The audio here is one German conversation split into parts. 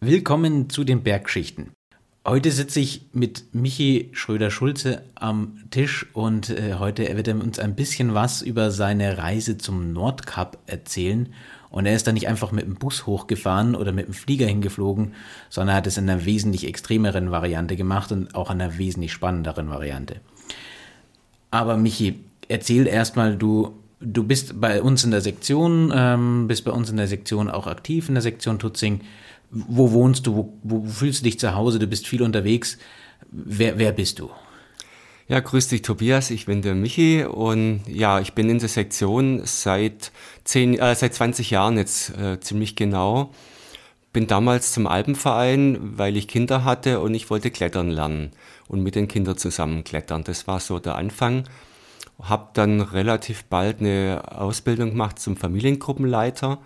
Willkommen zu den Bergschichten. Heute sitze ich mit Michi Schröder-Schulze am Tisch und äh, heute wird er uns ein bisschen was über seine Reise zum Nordkap erzählen. Und er ist da nicht einfach mit dem Bus hochgefahren oder mit dem Flieger hingeflogen, sondern hat es in einer wesentlich extremeren Variante gemacht und auch in einer wesentlich spannenderen Variante. Aber Michi, erzähl erstmal, du, du bist bei uns in der Sektion, ähm, bist bei uns in der Sektion auch aktiv, in der Sektion Tutzing wo wohnst du, wo, wo, fühlst du dich zu Hause, du bist viel unterwegs. Wer, wer bist du? Ja, grüß dich Tobias, ich bin der Michi und ja, ich bin in der Sektion seit, zehn, äh, seit 20 Jahren jetzt äh, ziemlich genau. Bin damals zum Alpenverein, weil ich Kinder hatte und ich wollte klettern lernen und mit den Kindern zusammen klettern. Das war so der Anfang. Hab dann relativ bald eine Ausbildung gemacht zum Familiengruppenleiter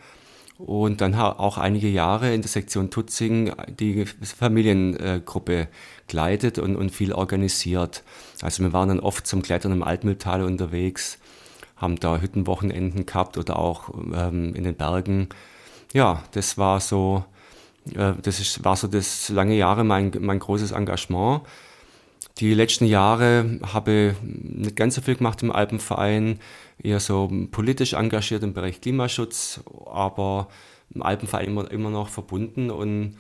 und dann auch einige Jahre in der Sektion Tutzing die Familiengruppe geleitet und, und viel organisiert. Also wir waren dann oft zum Klettern im Altmühltal unterwegs, haben da Hüttenwochenenden gehabt oder auch ähm, in den Bergen. Ja, das war so, äh, das ist, war so das lange Jahre mein, mein großes Engagement. Die letzten Jahre habe ich nicht ganz so viel gemacht im Alpenverein, eher so politisch engagiert im Bereich Klimaschutz, aber im Alpenverein immer, immer noch verbunden und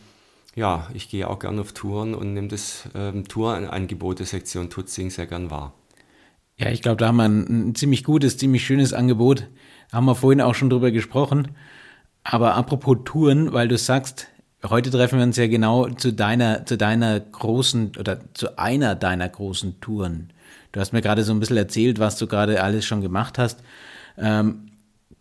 ja, ich gehe auch gerne auf Touren und nehme das ähm, Tourangebot der Sektion Tutzing sehr gern wahr. Ja, ich glaube, da haben wir ein, ziemlich gutes, ziemlich schönes Angebot. Haben wir vorhin auch schon drüber gesprochen. Aber apropos Touren, weil du sagst, Heute treffen wir uns ja genau zu deiner, zu deiner großen oder zu einer deiner großen Touren. Du hast mir gerade so ein bisschen erzählt, was du gerade alles schon gemacht hast. Ähm,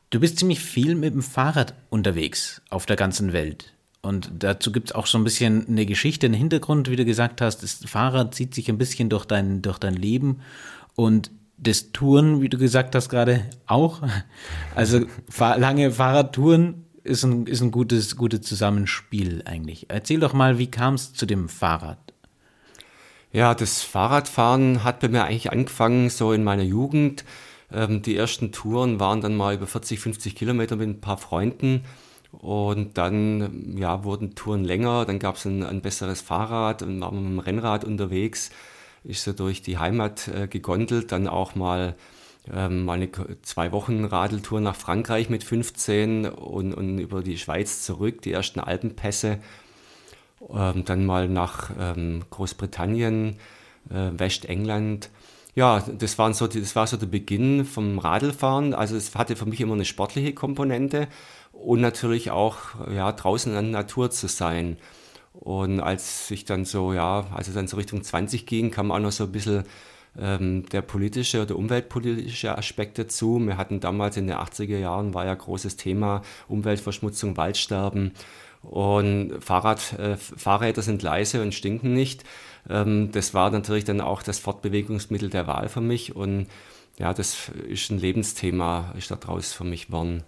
du bist ziemlich viel mit dem Fahrrad unterwegs auf der ganzen Welt. Und dazu gibt es auch so ein bisschen eine Geschichte, einen Hintergrund, wie du gesagt hast. Das Fahrrad zieht sich ein bisschen durch dein, durch dein Leben. Und das Touren, wie du gesagt hast gerade, auch. Also lange Fahrradtouren ist ein, ist ein gutes, gutes Zusammenspiel eigentlich. Erzähl doch mal, wie kam es zu dem Fahrrad? Ja, das Fahrradfahren hat bei mir eigentlich angefangen so in meiner Jugend. Ähm, die ersten Touren waren dann mal über 40, 50 Kilometer mit ein paar Freunden. Und dann ja, wurden Touren länger, dann gab es ein, ein, besseres Fahrrad und waren mit dem Rennrad unterwegs, ist so durch die Heimat äh, gegondelt, dann auch mal ähm, eine zwei Wochen Radeltour nach Frankreich mit 15 und, und über die Schweiz zurück, die ersten Alpenpässe. Ähm, dann mal nach ähm, Großbritannien, äh, Westengland. Ja, das, waren so, das war so der Beginn vom Radlfahren. Also es hatte für mich immer eine sportliche Komponente und natürlich auch ja, draußen in der Natur zu sein. Und als ich dann so, ja, als es dann so Richtung 20 ging, kam auch noch so ein bisschen ähm, der politische oder umweltpolitische Aspekt dazu. Wir hatten damals in den 80er Jahren, war ja großes Thema Umweltverschmutzung, Waldsterben. Und Fahrrad, äh, Fahrräder sind leise und stinken nicht. Ähm, das war natürlich dann auch das Fortbewegungsmittel der Wahl für mich. Und ja, das ist ein Lebensthema, ist daraus für mich geworden.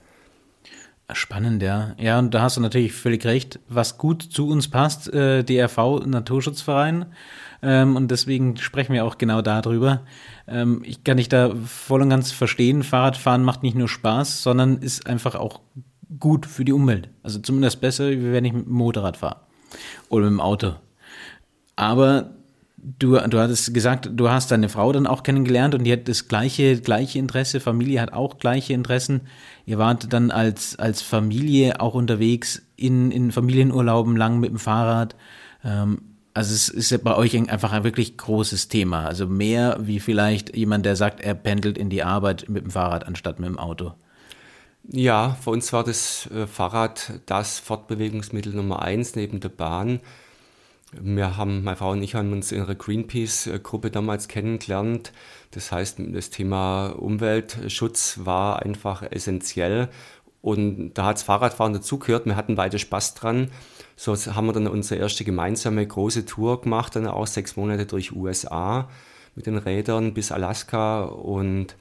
Spannend, ja. Ja, und da hast du natürlich völlig recht. Was gut zu uns passt, äh, DRV Naturschutzverein. Ähm, und deswegen sprechen wir auch genau darüber. Ähm, ich kann dich da voll und ganz verstehen. Fahrradfahren macht nicht nur Spaß, sondern ist einfach auch gut für die Umwelt. Also zumindest besser, wenn ich mit dem Motorrad fahre. Oder mit dem Auto. Aber du, du hattest gesagt, du hast deine Frau dann auch kennengelernt und die hat das gleiche, gleiche Interesse, Familie hat auch gleiche Interessen. Ihr wart dann als, als Familie auch unterwegs in, in Familienurlauben lang mit dem Fahrrad. Ähm, also es ist ja bei euch einfach ein wirklich großes Thema. Also mehr wie vielleicht jemand, der sagt, er pendelt in die Arbeit mit dem Fahrrad anstatt mit dem Auto. Ja, für uns war das äh, Fahrrad das Fortbewegungsmittel Nummer eins neben der Bahn. Wir haben, meine Frau und ich haben uns in einer Greenpeace-Gruppe damals kennengelernt. Das heißt, das Thema Umweltschutz war einfach essentiell. Und da hat das Fahrradfahren dazugehört. Wir hatten beide Spaß dran. So haben wir dann unsere erste gemeinsame große Tour gemacht, dann auch sechs Monate durch USA mit den Rädern bis Alaska. Und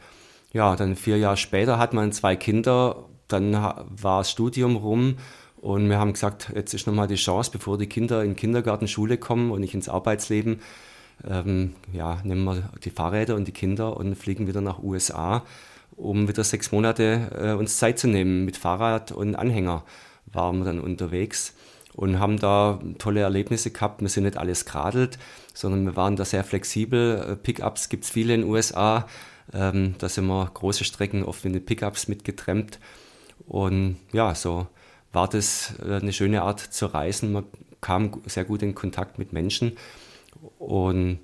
ja, dann vier Jahre später hat man zwei Kinder. Dann war das Studium rum und wir haben gesagt, jetzt ist nochmal die Chance, bevor die Kinder in Kindergarten, Schule kommen und nicht ins Arbeitsleben, ähm, ja, nehmen wir die Fahrräder und die Kinder und fliegen wieder nach USA, um wieder sechs Monate äh, uns Zeit zu nehmen. Mit Fahrrad und Anhänger waren wir dann unterwegs. und haben da tolle Erlebnisse gehabt. Wir sind nicht alles geradelt, sondern wir waren da sehr flexibel. Äh, Pickups gibt es viele in den USA. Ähm, da sind wir große Strecken oft in den Pickups mitgetrennt. Und ja, so war das äh, eine schöne Art zu reisen. Man kam sehr gut in Kontakt mit Menschen. Und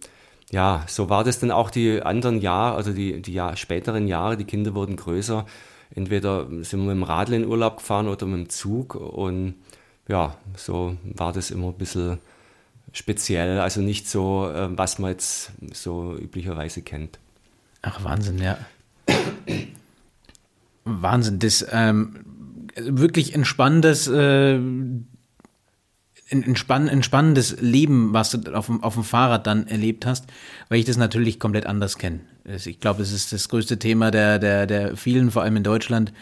ja, so war das dann auch die anderen Jahre, also die, die Jahr, späteren Jahre. Die Kinder wurden größer. Entweder sind wir mit dem Radl in Urlaub gefahren oder mit dem Zug. Und ja, so war das immer ein bisschen speziell. Also nicht so, äh, was man jetzt so üblicherweise kennt. Ach, Wahnsinn, ja. Wahnsinn, das ähm, wirklich entspannendes, äh, entspann, entspannendes Leben, was du auf dem, auf dem Fahrrad dann erlebt hast, weil ich das natürlich komplett anders kenne. Ich glaube, es ist das größte Thema der, der, der vielen, vor allem in Deutschland.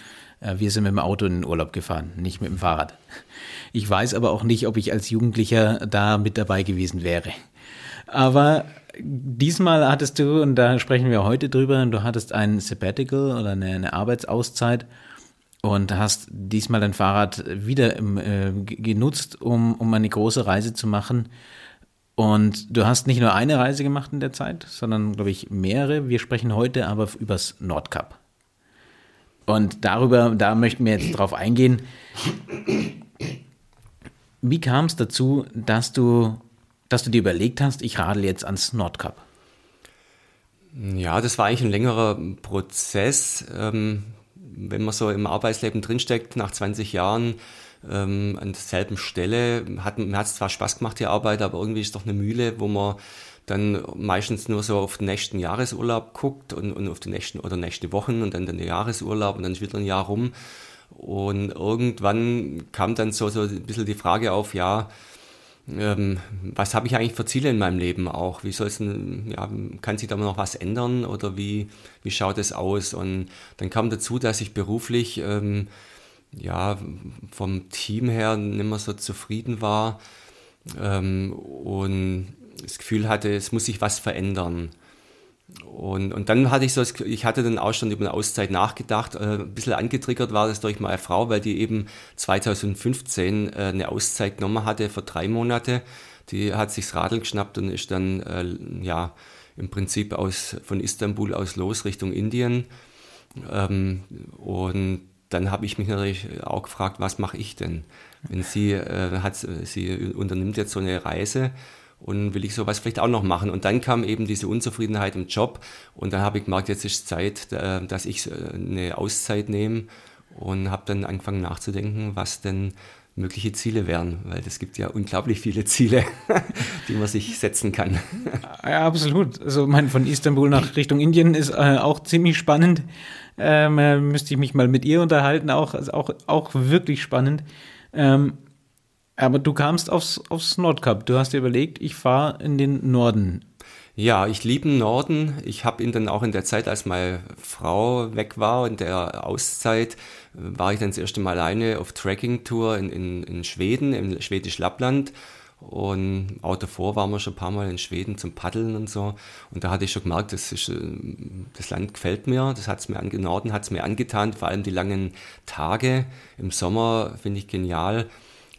Äh, wir sind mit dem Auto in den Urlaub gefahren, nicht mit dem Fahrrad. Ich weiß aber auch nicht, ob ich als Jugendlicher da mit dabei gewesen wäre. Aber diesmal hattest du, und da sprechen wir heute drüber, du hattest ein Sabbatical oder eine, eine Arbeitsauszeit und hast diesmal dein Fahrrad wieder im, äh, genutzt, um, um eine große Reise zu machen. Und du hast nicht nur eine Reise gemacht in der Zeit, sondern, glaube ich, mehrere. Wir sprechen heute aber übers Nordkap. Und darüber, da möchten wir jetzt drauf eingehen. Wie kam es dazu, dass du dass du dir überlegt hast, ich radel jetzt ans Nordkap? Ja, das war eigentlich ein längerer Prozess. Ähm, wenn man so im Arbeitsleben drinsteckt, nach 20 Jahren ähm, an derselben Stelle, hat, es zwar Spaß gemacht, die Arbeit, aber irgendwie ist es doch eine Mühle, wo man dann meistens nur so auf den nächsten Jahresurlaub guckt und, und auf die nächsten oder nächste Wochen und dann den Jahresurlaub und dann ist wieder ein Jahr rum. Und irgendwann kam dann so, so ein bisschen die Frage auf, ja, ähm, was habe ich eigentlich für Ziele in meinem Leben auch? Wie soll es ja, kann sich da noch was ändern oder wie, wie schaut es aus? Und dann kam dazu, dass ich beruflich ähm, ja, vom Team her nicht mehr so zufrieden war ähm, und das Gefühl hatte, es muss sich was verändern. Und, und dann hatte ich so, ich hatte dann auch schon über eine Auszeit nachgedacht. Äh, ein bisschen angetriggert war das durch meine Frau, weil die eben 2015 äh, eine Auszeit genommen hatte für drei Monate. Die hat sich das Radl geschnappt und ist dann äh, ja im Prinzip aus, von Istanbul aus los Richtung Indien. Ähm, und dann habe ich mich natürlich auch gefragt, was mache ich denn? Wenn sie äh, hat, sie unternimmt jetzt so eine Reise und will ich sowas vielleicht auch noch machen. Und dann kam eben diese Unzufriedenheit im Job und dann habe ich gemerkt, jetzt ist Zeit, äh, dass ich äh, eine Auszeit nehme und habe dann angefangen nachzudenken, was denn mögliche Ziele wären, weil es gibt ja unglaublich viele Ziele, die man sich setzen kann. Ja, absolut. Also mein, von Istanbul nach Richtung Indien ist äh, auch ziemlich spannend. Ähm, äh, müsste ich mich mal mit ihr unterhalten, auch, also auch, auch wirklich spannend. Ähm, aber du kamst aufs, aufs Nordkap. Du hast dir überlegt, ich fahre in den Norden. Ja, ich liebe den Norden. Ich habe ihn dann auch in der Zeit, als meine Frau weg war, in der Auszeit, war ich dann das erste Mal alleine auf Trekking-Tour in, in, in Schweden, im schwedisch Lappland. Und auch davor waren wir schon ein paar Mal in Schweden zum Paddeln und so. Und da hatte ich schon gemerkt, das, ist, äh, das Land gefällt mir. Das hat's mir an, Norden hat es mir angetan. Vor allem die langen Tage im Sommer finde ich genial.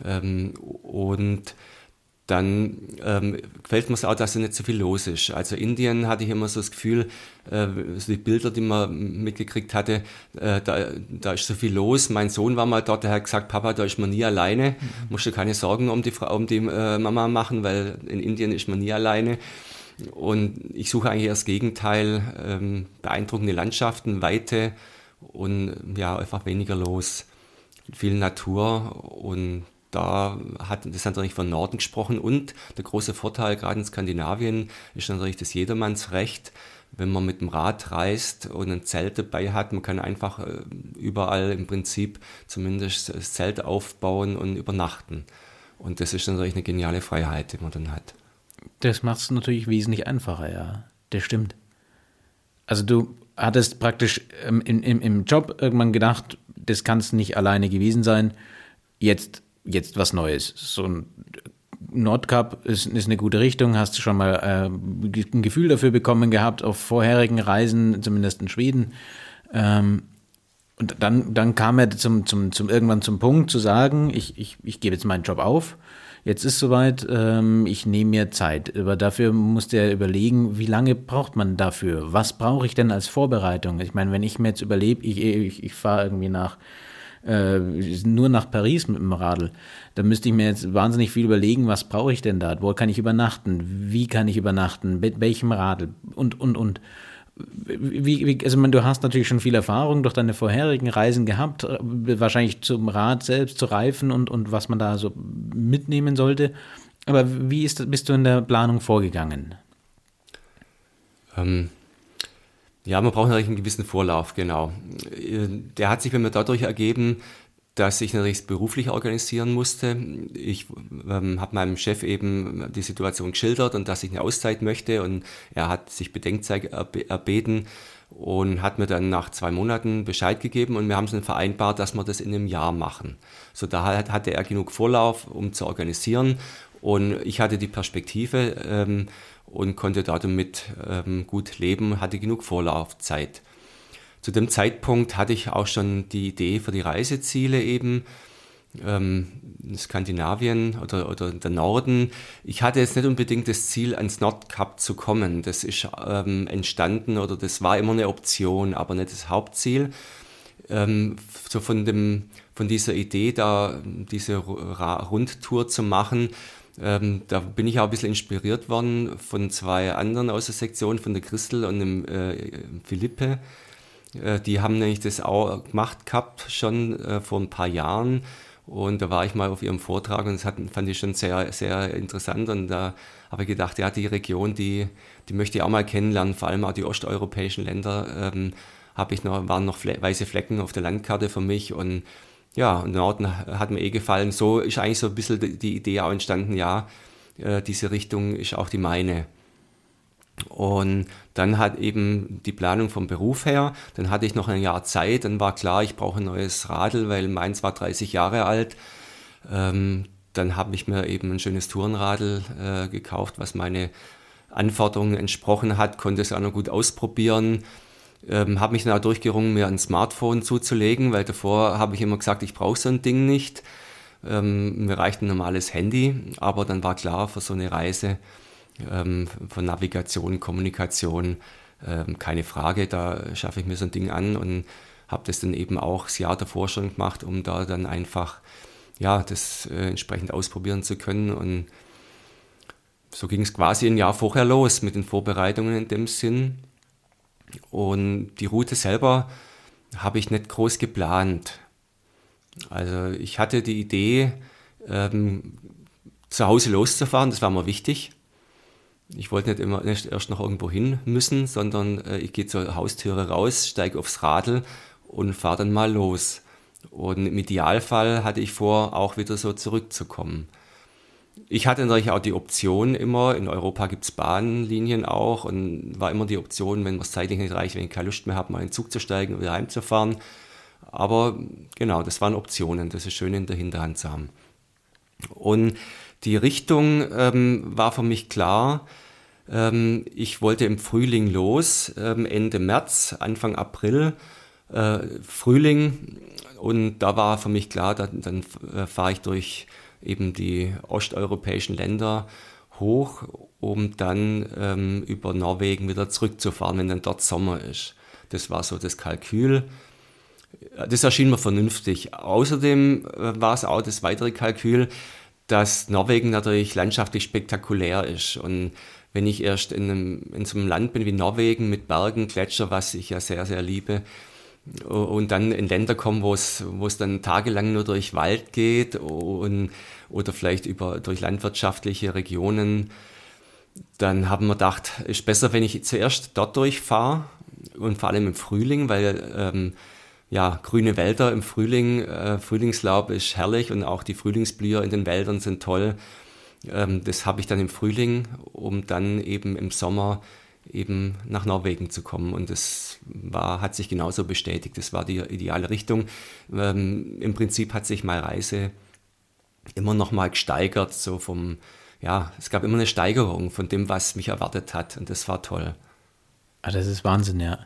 Ähm, und dann ähm, gefällt mir es auch, dass da nicht so viel los ist. Also Indien hatte ich immer so das Gefühl, äh, so die Bilder, die man mitgekriegt hatte, äh, da, da ist so viel los. Mein Sohn war mal dort, der hat gesagt, Papa, da ist man nie alleine. Mhm. Musst du keine Sorgen um die, Frau, um die äh, Mama machen, weil in Indien ist man nie alleine. Und ich suche eigentlich das Gegenteil, ähm, beeindruckende Landschaften, Weite und ja, einfach weniger los. Viel Natur und da hat das natürlich von Norden gesprochen und der große Vorteil gerade in Skandinavien ist natürlich das Jedermannsrecht, wenn man mit dem Rad reist und ein Zelt dabei hat, man kann einfach äh, überall im Prinzip zumindest das Zelt aufbauen und übernachten. Und das ist natürlich eine geniale Freiheit, die man dann hat. Das macht es natürlich wesentlich einfacher, ja. Das stimmt. Also du hattest praktisch ähm, im, im, im Job irgendwann gedacht, das kann es nicht alleine gewesen sein. Jetzt jetzt was Neues. So ein Nordcup ist, ist eine gute Richtung. Hast du schon mal äh, ein Gefühl dafür bekommen gehabt auf vorherigen Reisen, zumindest in Schweden. Ähm, Und dann, dann kam er zum, zum, zum irgendwann zum Punkt zu sagen, ich, ich, ich gebe jetzt meinen Job auf. Jetzt ist soweit, ähm, ich nehme mir Zeit. Aber dafür musste er überlegen, wie lange braucht man dafür? Was brauche ich denn als Vorbereitung? Ich meine, wenn ich mir jetzt überlebe, ich, ich, ich fahre irgendwie nach äh, nur nach Paris mit dem Radl. Da müsste ich mir jetzt wahnsinnig viel überlegen, was brauche ich denn da? Wo kann ich übernachten? Wie kann ich übernachten? Mit welchem Radl? Und, und, und wie, wie, also man, du hast natürlich schon viel Erfahrung durch deine vorherigen Reisen gehabt, äh, wahrscheinlich zum Rad selbst, zu Reifen und, und was man da so mitnehmen sollte. Aber wie ist, bist du in der Planung vorgegangen? Ähm, ja, man braucht natürlich einen gewissen Vorlauf, genau. Äh, der hat sich bei mir dadurch ergeben, dass ich natürlich beruflich organisieren musste. Ich ähm, habe meinem Chef eben die Situation geschildert und dass ich eine Auszeit möchte und er hat sich Bedenkzeit erbeten und hat mir dann nach zwei Monaten Bescheid gegeben und wir haben es dann vereinbart, dass wir das in einem Jahr machen. So da hatte er genug Vorlauf, um zu organisieren und ich hatte die Perspektive ähm, und konnte damit ähm, gut leben, hatte genug Vorlaufzeit. Zu dem Zeitpunkt hatte ich auch schon die Idee für die Reiseziele eben. Ähm, Skandinavien oder, oder der Norden. Ich hatte jetzt nicht unbedingt das Ziel, ans Nordkap zu kommen. Das ist ähm, entstanden oder das war immer eine Option, aber nicht das Hauptziel. Ähm, so von, dem, von dieser Idee, da diese Rundtour zu machen, ähm, da bin ich auch ein bisschen inspiriert worden von zwei anderen aus der Sektion, von der Christel und dem äh, Philippe. Äh, die haben nämlich das auch gemacht gehabt, schon äh, vor ein paar Jahren. Und da war ich mal auf ihrem Vortrag und das hat, fand ich schon sehr, sehr interessant. Und da habe ich gedacht, ja, die Region, die, die möchte ich auch mal kennenlernen, vor allem auch die osteuropäischen Länder. Ähm, habe ich noch, waren noch weiße Flecken auf der Landkarte für mich und ja, Norden hat mir eh gefallen. So ist eigentlich so ein bisschen die Idee auch entstanden, ja, äh, diese Richtung ist auch die meine. Und dann hat eben die Planung vom Beruf her, dann hatte ich noch ein Jahr Zeit, dann war klar, ich brauche ein neues Radl, weil meins war 30 Jahre alt. Ähm, dann habe ich mir eben ein schönes Tourenradl äh, gekauft, was meine Anforderungen entsprochen hat, konnte es auch noch gut ausprobieren. Ähm, habe mich dann auch durchgerungen, mir ein Smartphone zuzulegen, weil davor habe ich immer gesagt, ich brauche so ein Ding nicht. Ähm, mir reicht ein normales Handy, aber dann war klar, für so eine Reise ähm, von Navigation, Kommunikation, ähm, keine Frage, da schaffe ich mir so ein Ding an und habe das dann eben auch das Jahr davor schon gemacht, um da dann einfach ja, das äh, entsprechend ausprobieren zu können und so ging es quasi ein Jahr vorher los mit den Vorbereitungen in dem Sinn. Und die Route selber habe ich nicht groß geplant. Also ich hatte die Idee, ähm, zu Hause loszufahren, das war mir wichtig. Ich wollte nicht immer nicht erst noch irgendwo hin müssen, sondern äh, ich gehe zur Haustüre raus, steige aufs Radl und fahre dann mal los. Und im Idealfall hatte ich vor, auch wieder so zurückzukommen. Ich hatte natürlich auch die Option immer, in Europa gibt es Bahnlinien auch und war immer die Option, wenn es zeitlich nicht reicht, wenn ich keine Lust mehr habe, mal in den Zug zu steigen und wieder heimzufahren. Aber genau, das waren Optionen, das ist schön in der Hinterhand zu haben. Und die Richtung ähm, war für mich klar. Ähm, ich wollte im Frühling los, ähm, Ende März, Anfang April. Äh, Frühling und da war für mich klar, dann, dann äh, fahre ich durch eben die osteuropäischen Länder hoch, um dann ähm, über Norwegen wieder zurückzufahren, wenn dann dort Sommer ist. Das war so das Kalkül. Das erschien mir vernünftig. Außerdem äh, war es auch das weitere Kalkül, dass Norwegen natürlich landschaftlich spektakulär ist. Und wenn ich erst in, einem, in so einem Land bin wie Norwegen mit Bergen, Gletscher, was ich ja sehr, sehr liebe, und dann in Länder komme, wo es, wo es dann tagelang nur durch Wald geht und, oder vielleicht über, durch landwirtschaftliche Regionen, dann haben wir gedacht, ist besser, wenn ich zuerst dort durchfahre und vor allem im Frühling, weil ähm, ja, grüne Wälder im Frühling, äh, Frühlingslaub ist herrlich und auch die Frühlingsblüher in den Wäldern sind toll. Ähm, das habe ich dann im Frühling, um dann eben im Sommer eben nach Norwegen zu kommen. Und das war, hat sich genauso bestätigt. Das war die ideale Richtung. Ähm, Im Prinzip hat sich meine Reise immer noch mal gesteigert, so vom, ja, es gab immer eine Steigerung von dem, was mich erwartet hat. Und das war toll. Ah, das ist Wahnsinn, ja.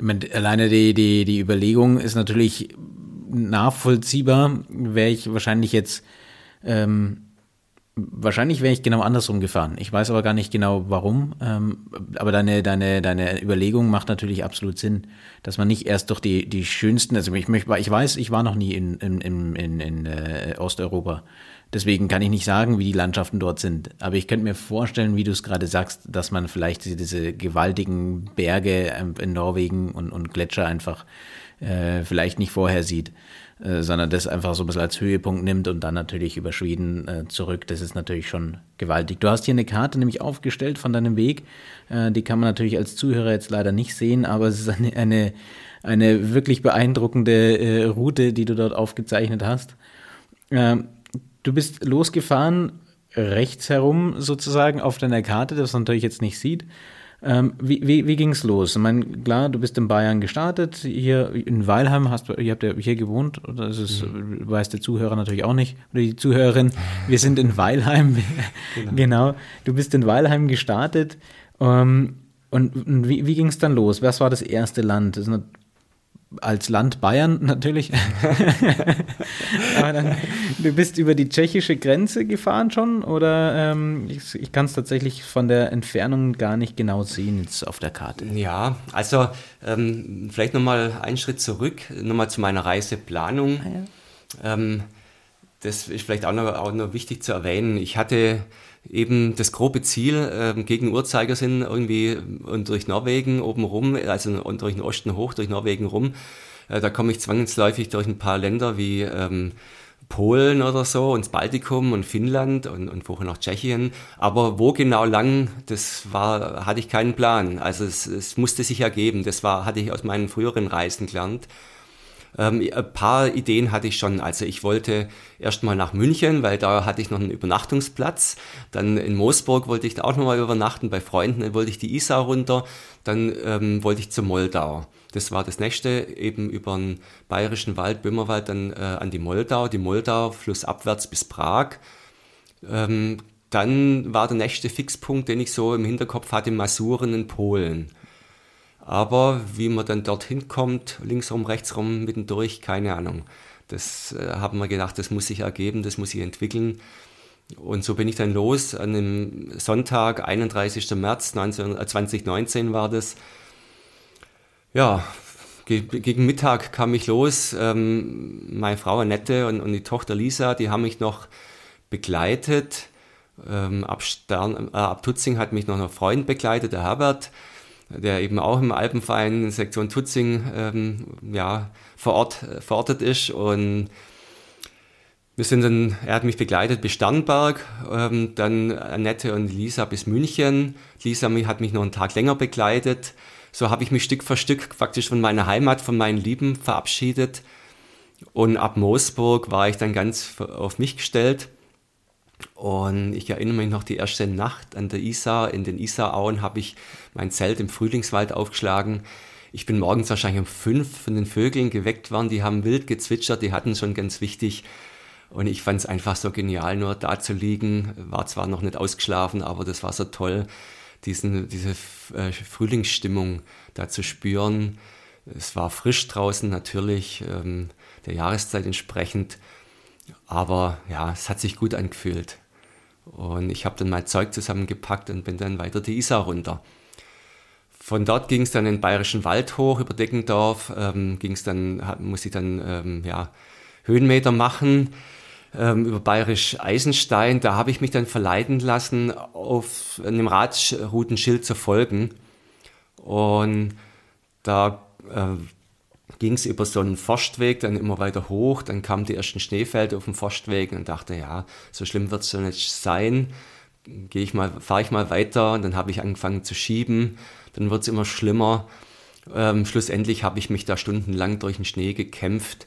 Meine, alleine die, die, die Überlegung ist natürlich nachvollziehbar. Wäre ich wahrscheinlich jetzt, ähm, wahrscheinlich wäre ich genau andersrum gefahren. Ich weiß aber gar nicht genau warum. Ähm, aber deine, deine, deine Überlegung macht natürlich absolut Sinn, dass man nicht erst durch die, die schönsten, also ich, ich weiß, ich war noch nie in, in, in, in, in äh, Osteuropa. Deswegen kann ich nicht sagen, wie die Landschaften dort sind. Aber ich könnte mir vorstellen, wie du es gerade sagst, dass man vielleicht diese, diese gewaltigen Berge ähm, in Norwegen und, und Gletscher einfach äh, vielleicht nicht vorher sieht, äh, sondern das einfach so ein bisschen als Höhepunkt nimmt und dann natürlich über Schweden äh, zurück. Das ist natürlich schon gewaltig. Du hast hier eine Karte nämlich aufgestellt von deinem Weg. Äh, die kann man natürlich als Zuhörer jetzt leider nicht sehen, aber es ist eine, eine, eine wirklich beeindruckende äh, Route, die du dort aufgezeichnet hast. Ähm, Du bist losgefahren, rechts herum sozusagen auf deiner Karte, das man natürlich jetzt nicht sieht. Ähm, wie wie, wie ging es los? Ich meine, klar, du bist in Bayern gestartet, hier in Weilheim, hast, ihr habt ja hier gewohnt, oder das ist, mhm. weiß der Zuhörer natürlich auch nicht, oder die Zuhörerin, wir sind in Weilheim, genau. genau. du bist in Weilheim gestartet ähm, und, und wie, wie ging es dann los? Was war das erste Land? Das als Land Bayern natürlich. Aber dann, du bist über die tschechische Grenze gefahren schon oder ähm, ich, ich kann es tatsächlich von der Entfernung gar nicht genau sehen jetzt auf der Karte. Ja, also ähm, vielleicht nochmal einen Schritt zurück, nochmal zu meiner Reiseplanung. Ah, ja. ähm, das ist vielleicht auch noch, auch noch wichtig zu erwähnen. Ich hatte eben das grobe Ziel ähm, gegen Uhrzeigersinn irgendwie und durch Norwegen oben rum, also und durch den Osten hoch, durch Norwegen rum. Äh, da komme ich zwangsläufig durch ein paar Länder wie ähm, Polen oder so und das Baltikum und Finnland und, und vorher noch Tschechien. Aber wo genau lang, das war, hatte ich keinen Plan. Also es, es musste sich ergeben. Das war, hatte ich aus meinen früheren Reisen gelernt. Ähm, ein paar Ideen hatte ich schon. Also ich wollte erstmal nach München, weil da hatte ich noch einen Übernachtungsplatz. Dann in Moosburg wollte ich da auch nochmal übernachten. Bei Freunden dann wollte ich die Isar runter. Dann ähm, wollte ich zur Moldau. Das war das nächste, eben über den bayerischen Wald, Böhmerwald, dann äh, an die Moldau. Die Moldau flussabwärts bis Prag. Ähm, dann war der nächste Fixpunkt, den ich so im Hinterkopf hatte, Masuren in Polen. Aber wie man dann dorthin kommt, linksrum, rechtsrum, mittendurch, keine Ahnung. Das äh, haben wir gedacht, das muss sich ergeben, das muss sich entwickeln. Und so bin ich dann los. An dem Sonntag, 31. März 19, äh, 2019 war das. Ja, ge gegen Mittag kam ich los. Ähm, meine Frau Annette und, und, die Tochter Lisa, die haben mich noch begleitet. Ähm, ab, Stern, äh, ab Tutzing hat mich noch ein Freund begleitet, der Herbert der eben auch im Alpenverein Sektion Tutzing ähm, ja, vor Ort, äh, verortet ist. Und wir sind dann, er hat mich begleitet bis Sternberg, ähm, dann Annette und Lisa bis München. Lisa hat mich noch einen Tag länger begleitet. So habe ich mich Stück für Stück praktisch von meiner Heimat, von meinen Lieben verabschiedet. Und ab Moosburg war ich dann ganz auf mich gestellt. Und ich erinnere mich noch die erste Nacht an der Isar. In den Isarauen habe ich mein Zelt im Frühlingswald aufgeschlagen. Ich bin morgens wahrscheinlich um fünf von den Vögeln geweckt worden. Die haben wild gezwitschert, die hatten schon ganz wichtig. Und ich fand es einfach so genial, nur da zu liegen. War zwar noch nicht ausgeschlafen, aber das war so toll, diesen, diese äh, Frühlingsstimmung da zu spüren. Es war frisch draußen natürlich, ähm, der Jahreszeit entsprechend. Aber ja, es hat sich gut angefühlt. Und ich habe dann mein Zeug zusammengepackt und bin dann weiter die Isar runter. Von dort ging es dann in den Bayerischen Wald hoch über Deckendorf, ähm, ging dann, muss ich dann ähm, ja, Höhenmeter machen ähm, über Bayerisch Eisenstein. Da habe ich mich dann verleiten lassen, auf einem Radroutenschild zu folgen. Und da äh, ging es über so einen Forstweg dann immer weiter hoch. Dann kamen die ersten Schneefelder auf dem Forstweg und dachte, ja, so schlimm wird es ja nicht sein. Gehe ich mal, fahre ich mal weiter und dann habe ich angefangen zu schieben. Dann wird es immer schlimmer. Ähm, schlussendlich habe ich mich da stundenlang durch den Schnee gekämpft.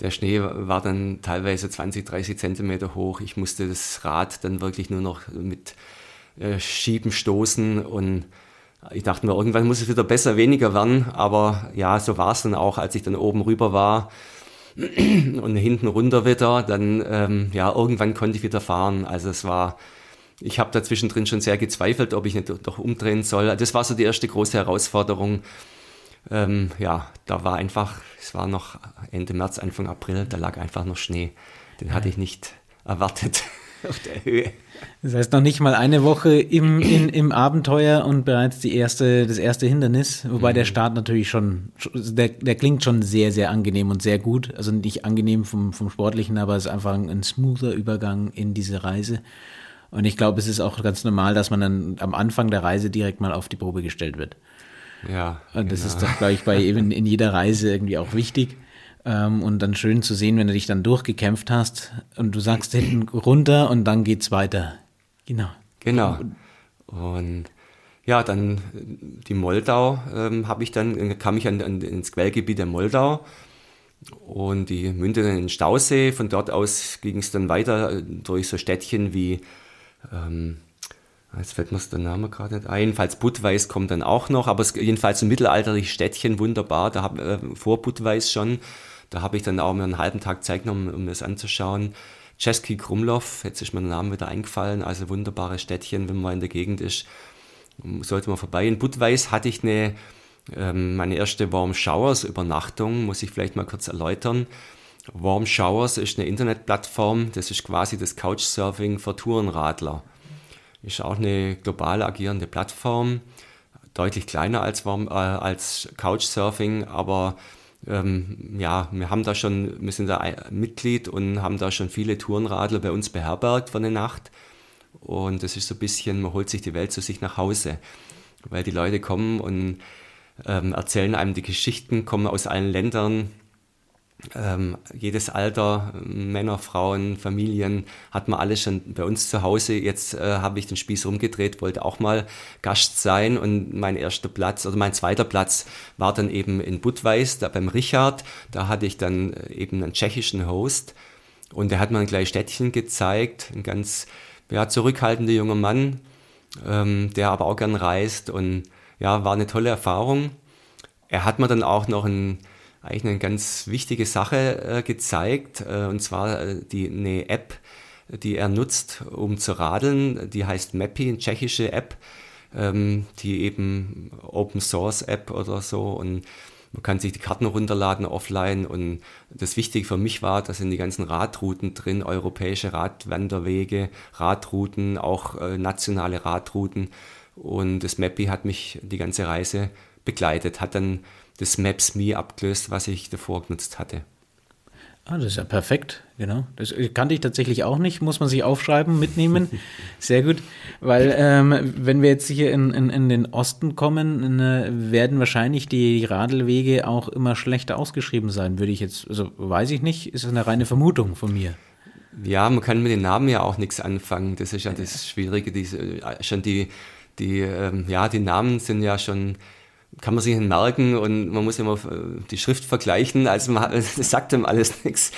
Der Schnee war dann teilweise 20, 30 Zentimeter hoch. Ich musste das Rad dann wirklich nur noch mit äh, Schieben stoßen und ich dachte mir, irgendwann muss es wieder besser, weniger werden, aber ja, so war es dann auch, als ich dann oben rüber war und hinten runter wieder, dann ähm, ja, irgendwann konnte ich wieder fahren. Also es war, ich habe da zwischendrin schon sehr gezweifelt, ob ich nicht doch umdrehen soll. Das war so die erste große Herausforderung. ähm, ja, da war einfach, es war noch Ende März, Anfang April, da lag einfach noch Schnee. Den hatte ich nicht erwartet auf der Höhe. Das heißt noch nicht mal eine Woche im, in, im Abenteuer und bereits die erste, das erste Hindernis, wobei mhm. der Start natürlich schon, der, der klingt schon sehr, sehr angenehm und sehr gut. Also nicht angenehm vom, vom Sportlichen, aber es ist einfach ein, ein smoother Übergang in diese Reise. Und ich glaube, es ist auch ganz normal, dass man dann am Anfang der Reise direkt mal auf die Probe gestellt wird. Ja. Und das genau. ist doch, glaube ich, bei eben in jeder Reise irgendwie auch wichtig. Ähm, und dann schön zu sehen, wenn du dich dann durchgekämpft hast und du sagst hinten runter und dann geht's weiter. Genau. Genau. Und ja, dann die Moldau ähm, habe ich dann, kam ich an, an, ins Quellgebiet der Moldau und die mündeten in den Stausee. Von dort aus ging es dann weiter äh, durch so Städtchen wie ähm, Jetzt fällt mir der Name gerade nicht ein. Falls Budweis kommt dann auch noch, aber es, jedenfalls ein mittelalterliches Städtchen, wunderbar. Da hab, äh, vor Budweis schon. Da habe ich dann auch mir einen halben Tag Zeit genommen, um das anzuschauen. Czeski Krumlov, jetzt ist mir der Name wieder eingefallen, also wunderbares Städtchen, wenn man in der Gegend ist, sollte man vorbei. In Budweis hatte ich eine, ähm, meine erste Warm Showers Übernachtung, muss ich vielleicht mal kurz erläutern. Warm Showers ist eine Internetplattform, das ist quasi das Couchsurfing für Tourenradler. Ist auch eine global agierende Plattform, deutlich kleiner als, Warm, äh, als Couchsurfing, aber ähm, ja, wir haben da schon, wir sind da Mitglied und haben da schon viele Tourenradler bei uns beherbergt für eine Nacht. Und das ist so ein bisschen, man holt sich die Welt zu sich nach Hause, weil die Leute kommen und ähm, erzählen einem die Geschichten, kommen aus allen Ländern, ähm, jedes Alter, Männer, Frauen, Familien, hat man alles schon bei uns zu Hause. Jetzt äh, habe ich den Spieß rumgedreht, wollte auch mal Gast sein und mein erster Platz oder mein zweiter Platz war dann eben in Budweis, da beim Richard. Da hatte ich dann äh, eben einen tschechischen Host und der hat mir ein gleich Städtchen gezeigt, ein ganz ja, zurückhaltender junger Mann, ähm, der aber auch gern reist und ja, war eine tolle Erfahrung. Er hat mir dann auch noch ein eigentlich eine ganz wichtige Sache äh, gezeigt, äh, und zwar äh, die, eine App, die er nutzt, um zu radeln. Die heißt Mappy, eine tschechische App, ähm, die eben Open Source App oder so. Und man kann sich die Karten runterladen offline. Und das Wichtige für mich war, da sind die ganzen Radrouten drin, europäische Radwanderwege, Radrouten, auch äh, nationale Radrouten. Und das Mappy hat mich die ganze Reise begleitet, hat dann das Maps.me abgelöst, was ich davor genutzt hatte. Ah, das ist ja perfekt, genau. Das kannte ich tatsächlich auch nicht, muss man sich aufschreiben, mitnehmen. Sehr gut, weil ähm, wenn wir jetzt hier in, in, in den Osten kommen, äh, werden wahrscheinlich die Radelwege auch immer schlechter ausgeschrieben sein, würde ich jetzt, also weiß ich nicht, ist eine reine Vermutung von mir. Ja, man kann mit den Namen ja auch nichts anfangen, das ist ja das Schwierige, diese, äh, schon die, die, ähm, ja, die Namen sind ja schon kann man sich merken und man muss immer äh, die Schrift vergleichen, also man, das sagt ihm alles nichts.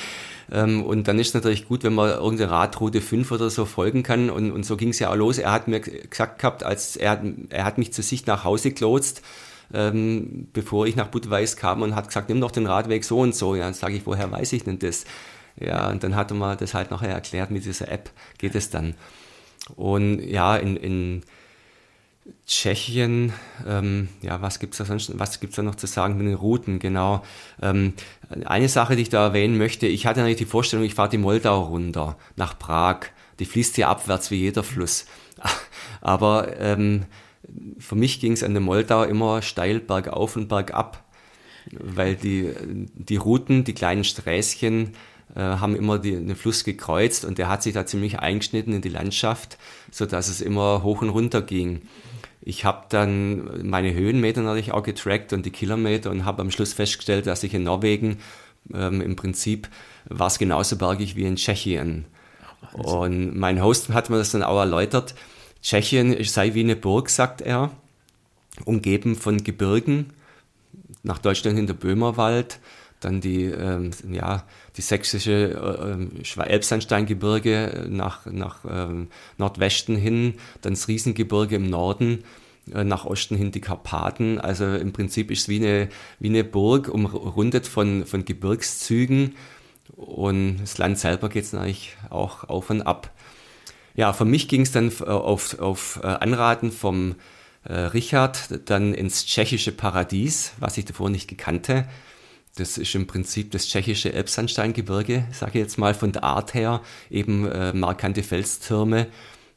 Ähm, und dann ist es natürlich gut, wenn man irgendeine Radroute 5 oder so folgen kann. Und, und so ging es ja auch los. Er hat mir gesagt gehabt, als er, er hat mich zu sich nach Hause gelotst, ähm, bevor ich nach Budweis kam und hat gesagt, nimm doch den Radweg so und so. Ja, dann sage ich, woher weiß ich denn das? Ja, und dann hat er mir das halt nachher erklärt, mit dieser App geht es dann. Und ja, in, in Tschechien, ähm, ja, was gibt's da sonst, was gibt's da noch zu sagen mit den Routen, genau. Ähm, eine Sache, die ich da erwähnen möchte, ich hatte natürlich die Vorstellung, ich fahre die Moldau runter, nach Prag. Die fließt ja abwärts wie jeder Fluss. Aber ähm, für mich ging es an der Moldau immer steil bergauf und bergab, weil die, die Routen, die kleinen Sträßchen, äh, haben immer die, den Fluss gekreuzt und der hat sich da ziemlich eingeschnitten in die Landschaft, so dass es immer hoch und runter ging. Ich habe dann meine Höhenmeter natürlich auch getrackt und die Kilometer und habe am Schluss festgestellt, dass ich in Norwegen ähm, im Prinzip war es genauso bergig wie in Tschechien. Ach, und mein Host hat mir das dann auch erläutert. Tschechien sei wie eine Burg, sagt er, umgeben von Gebirgen. Nach Deutschland in der Böhmerwald, dann die, ähm, ja, die sächsische äh, Elbsandsteingebirge nach, nach ähm, Nordwesten hin, dann das Riesengebirge im Norden, äh, nach Osten hin die Karpaten. Also im Prinzip ist es wie eine, wie eine Burg, umrundet von, von Gebirgszügen. Und das Land selber geht es eigentlich auch auf und ab. Ja, für mich ging es dann auf, auf äh, Anraten vom äh, Richard dann ins tschechische Paradies, was ich davor nicht gekannte. Das ist im Prinzip das tschechische Elbsandsteingebirge, sage ich jetzt mal von der Art her, eben äh, markante Felstürme.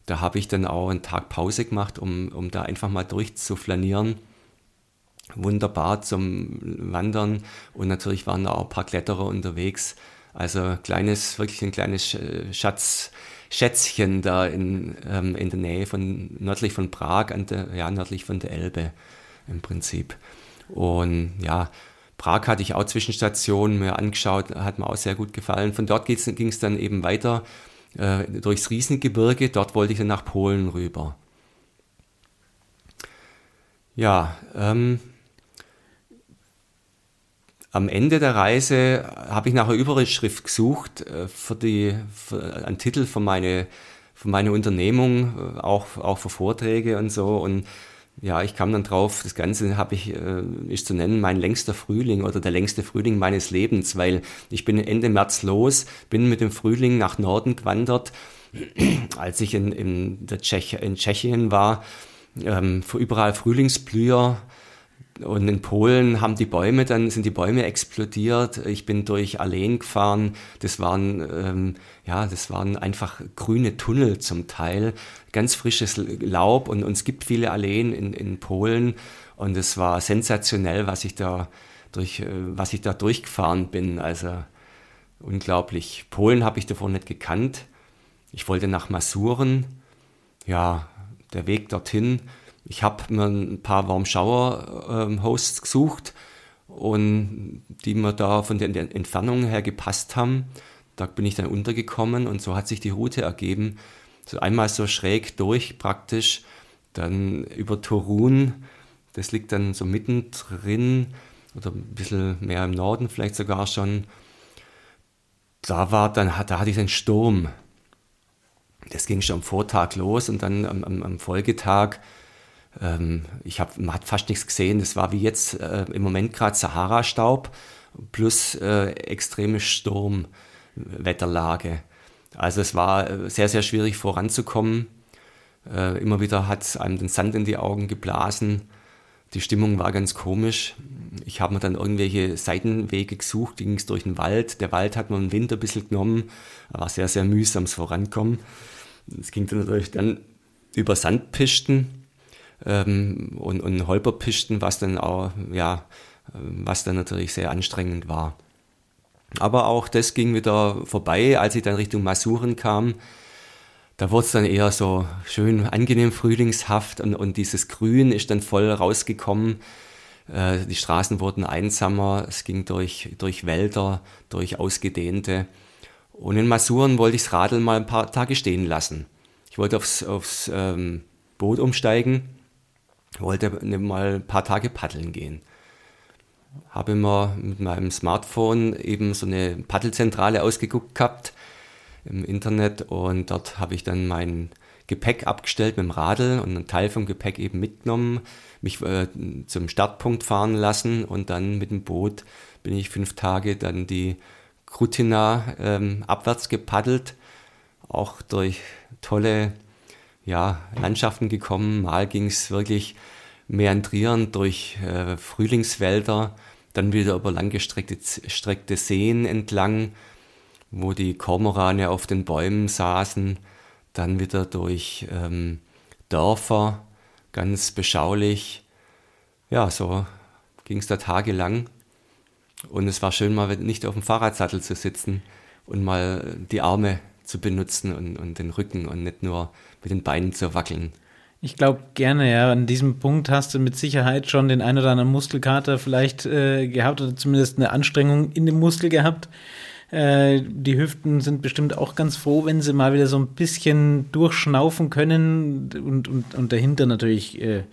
Da habe ich dann auch einen Tag Pause gemacht, um, um da einfach mal durchzuflanieren. Wunderbar zum Wandern und natürlich waren da auch ein paar Kletterer unterwegs. Also kleines, wirklich ein kleines äh, Schatz, Schätzchen da in, ähm, in der Nähe von nördlich von Prag, an der, ja, nördlich von der Elbe im Prinzip. Und ja, Prag hatte ich auch Zwischenstationen mir angeschaut, hat mir auch sehr gut gefallen. Von dort ging es dann eben weiter äh, durchs Riesengebirge. Dort wollte ich dann nach Polen rüber. Ja, ähm, am Ende der Reise habe ich nach einer Überschrift gesucht äh, für, die, für einen Titel für meine, für meine Unternehmung, äh, auch, auch für Vorträge und so. Und ja, ich kam dann drauf, das Ganze habe ich, äh, ist zu nennen, mein längster Frühling oder der längste Frühling meines Lebens, weil ich bin Ende März los, bin mit dem Frühling nach Norden gewandert, als ich in, in, der Tschech, in Tschechien war, ähm, überall Frühlingsblüher, und in Polen haben die Bäume, dann sind die Bäume explodiert. Ich bin durch Alleen gefahren. Das waren, ähm, ja, das waren einfach grüne Tunnel zum Teil. Ganz frisches Laub und, und es gibt viele Alleen in, in Polen. Und es war sensationell, was ich da durch, äh, was ich da durchgefahren bin. Also unglaublich. Polen habe ich davor nicht gekannt. Ich wollte nach Masuren. Ja, der Weg dorthin ich habe mir ein paar Warm-Shower-Hosts gesucht und die mir da von den Entfernungen her gepasst haben. Da bin ich dann untergekommen und so hat sich die Route ergeben. So einmal so schräg durch praktisch, dann über Torun, das liegt dann so mittendrin oder ein bisschen mehr im Norden vielleicht sogar schon. Da war dann, da hatte ich einen Sturm. Das ging schon am Vortag los und dann am, am, am Folgetag ähm, ich hab, man hat fast nichts gesehen. Das war wie jetzt äh, im Moment gerade Sahara-Staub plus äh, extreme Sturmwetterlage. Also es war äh, sehr, sehr schwierig voranzukommen. Äh, immer wieder hat es einem den Sand in die Augen geblasen. Die Stimmung war ganz komisch. Ich habe mir dann irgendwelche Seitenwege gesucht, ging es durch den Wald. Der Wald hat mir im Winter ein bisschen genommen. War sehr, sehr mühsames Vorankommen. Es ging dann natürlich dann über Sandpisten ähm, und, und Holperpisten, was dann auch, ja, was dann natürlich sehr anstrengend war. Aber auch das ging wieder vorbei, als ich dann Richtung Masuren kam. Da wurde es dann eher so schön angenehm frühlingshaft und, und dieses Grün ist dann voll rausgekommen. Äh, die Straßen wurden einsamer, es ging durch, durch Wälder, durch ausgedehnte. Und in Masuren wollte ich das Radl mal ein paar Tage stehen lassen. Ich wollte aufs, aufs ähm, Boot umsteigen wollte mal ein paar Tage paddeln gehen. Habe immer mit meinem Smartphone eben so eine Paddelzentrale ausgeguckt gehabt im Internet und dort habe ich dann mein Gepäck abgestellt mit dem Radl und einen Teil vom Gepäck eben mitgenommen, mich äh, zum Startpunkt fahren lassen und dann mit dem Boot bin ich fünf Tage dann die Krutina ähm, abwärts gepaddelt, auch durch tolle ja, Landschaften gekommen. Mal ging es wirklich meandrierend durch äh, Frühlingswälder, dann wieder über langgestreckte Seen entlang, wo die Kormorane auf den Bäumen saßen, dann wieder durch ähm, Dörfer, ganz beschaulich. Ja, so ging es da tagelang. Und es war schön, mal nicht auf dem Fahrradsattel zu sitzen und mal die Arme zu benutzen und, und den Rücken und nicht nur mit den Beinen zu wackeln. Ich glaube gerne, ja. An diesem Punkt hast du mit Sicherheit schon den ein oder anderen Muskelkater vielleicht äh, gehabt oder zumindest eine Anstrengung in dem Muskel gehabt. Äh, die Hüften sind bestimmt auch ganz froh, wenn sie mal wieder so ein bisschen durchschnaufen können und, und, und dahinter natürlich. Äh,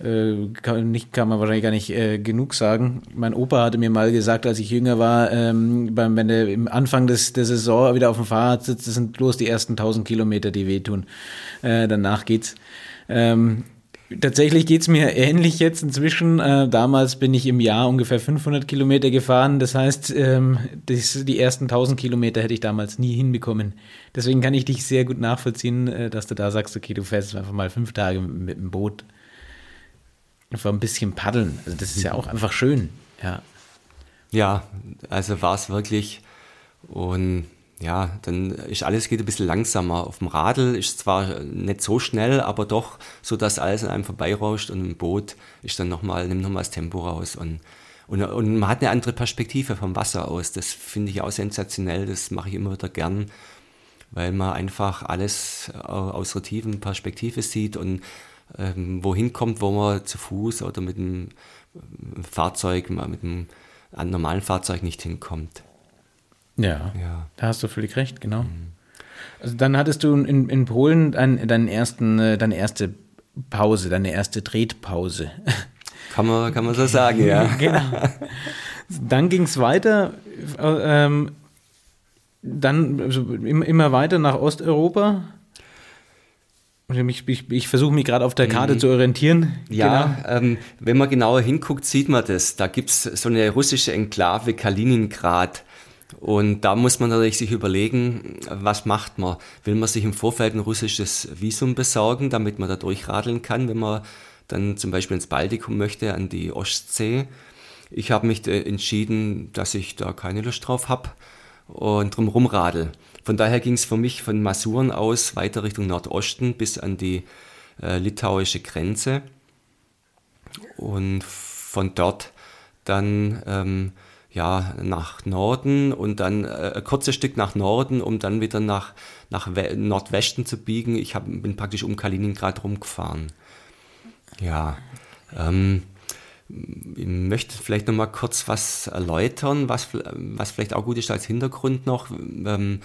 äh, kann, nicht, kann man wahrscheinlich gar nicht äh, genug sagen. Mein Opa hatte mir mal gesagt, als ich jünger war, ähm, beim, wenn er im Anfang des, der Saison wieder auf dem Fahrrad sitzt, das sind bloß die ersten 1000 Kilometer, die wehtun. Äh, danach geht's. Ähm, Tatsächlich geht's mir ähnlich jetzt inzwischen. Äh, damals bin ich im Jahr ungefähr 500 Kilometer gefahren. Das heißt, ähm, das, die ersten 1000 Kilometer hätte ich damals nie hinbekommen. Deswegen kann ich dich sehr gut nachvollziehen, äh, dass du da sagst, okay, du fährst einfach mal fünf Tage mit, mit dem Boot. Einfach ein bisschen paddeln. Also das ist ja auch einfach schön. Ja. Ja, also war es wirklich. Und ja, dann ist alles geht ein bisschen langsamer. Auf dem Radl ist zwar nicht so schnell, aber doch so, dass alles an einem vorbeirauscht und im Boot ist dann nochmal, nimmt nochmal das Tempo raus und, und, und man hat eine andere Perspektive vom Wasser aus. Das finde ich auch sensationell, das mache ich immer wieder gern, weil man einfach alles aus der tiefen Perspektive sieht und ähm, wohin kommt, wo man zu Fuß oder mit dem Fahrzeug, mit einem normalen Fahrzeug nicht hinkommt. Ja, ja. da hast du völlig recht, genau. Mhm. Also dann hattest du in, in Polen dein, deinen ersten, äh, deine erste Pause, deine erste Tretpause. Kann man, kann man so sagen, ja. genau. Dann ging es weiter, ähm, dann also immer weiter nach Osteuropa. Ich, ich, ich versuche mich gerade auf der Karte mhm. zu orientieren. Ja, genau. ähm, wenn man genauer hinguckt, sieht man das. Da gibt es so eine russische Enklave Kaliningrad. Und da muss man natürlich sich überlegen, was macht man? Will man sich im Vorfeld ein russisches Visum besorgen, damit man da durchradeln kann, wenn man dann zum Beispiel ins Baltikum möchte, an die Ostsee? Ich habe mich äh, entschieden, dass ich da keine Lust drauf habe und drum rumradel. Von daher ging es für mich von Masuren aus weiter Richtung Nordosten bis an die äh, litauische Grenze und von dort dann ähm, ja, nach Norden und dann äh, ein kurzes Stück nach Norden, um dann wieder nach, nach Nordwesten zu biegen. Ich hab, bin praktisch um Kaliningrad rumgefahren. Ja, ähm, ich möchte vielleicht noch mal kurz was erläutern, was, was vielleicht auch gut ist als Hintergrund noch. Ähm,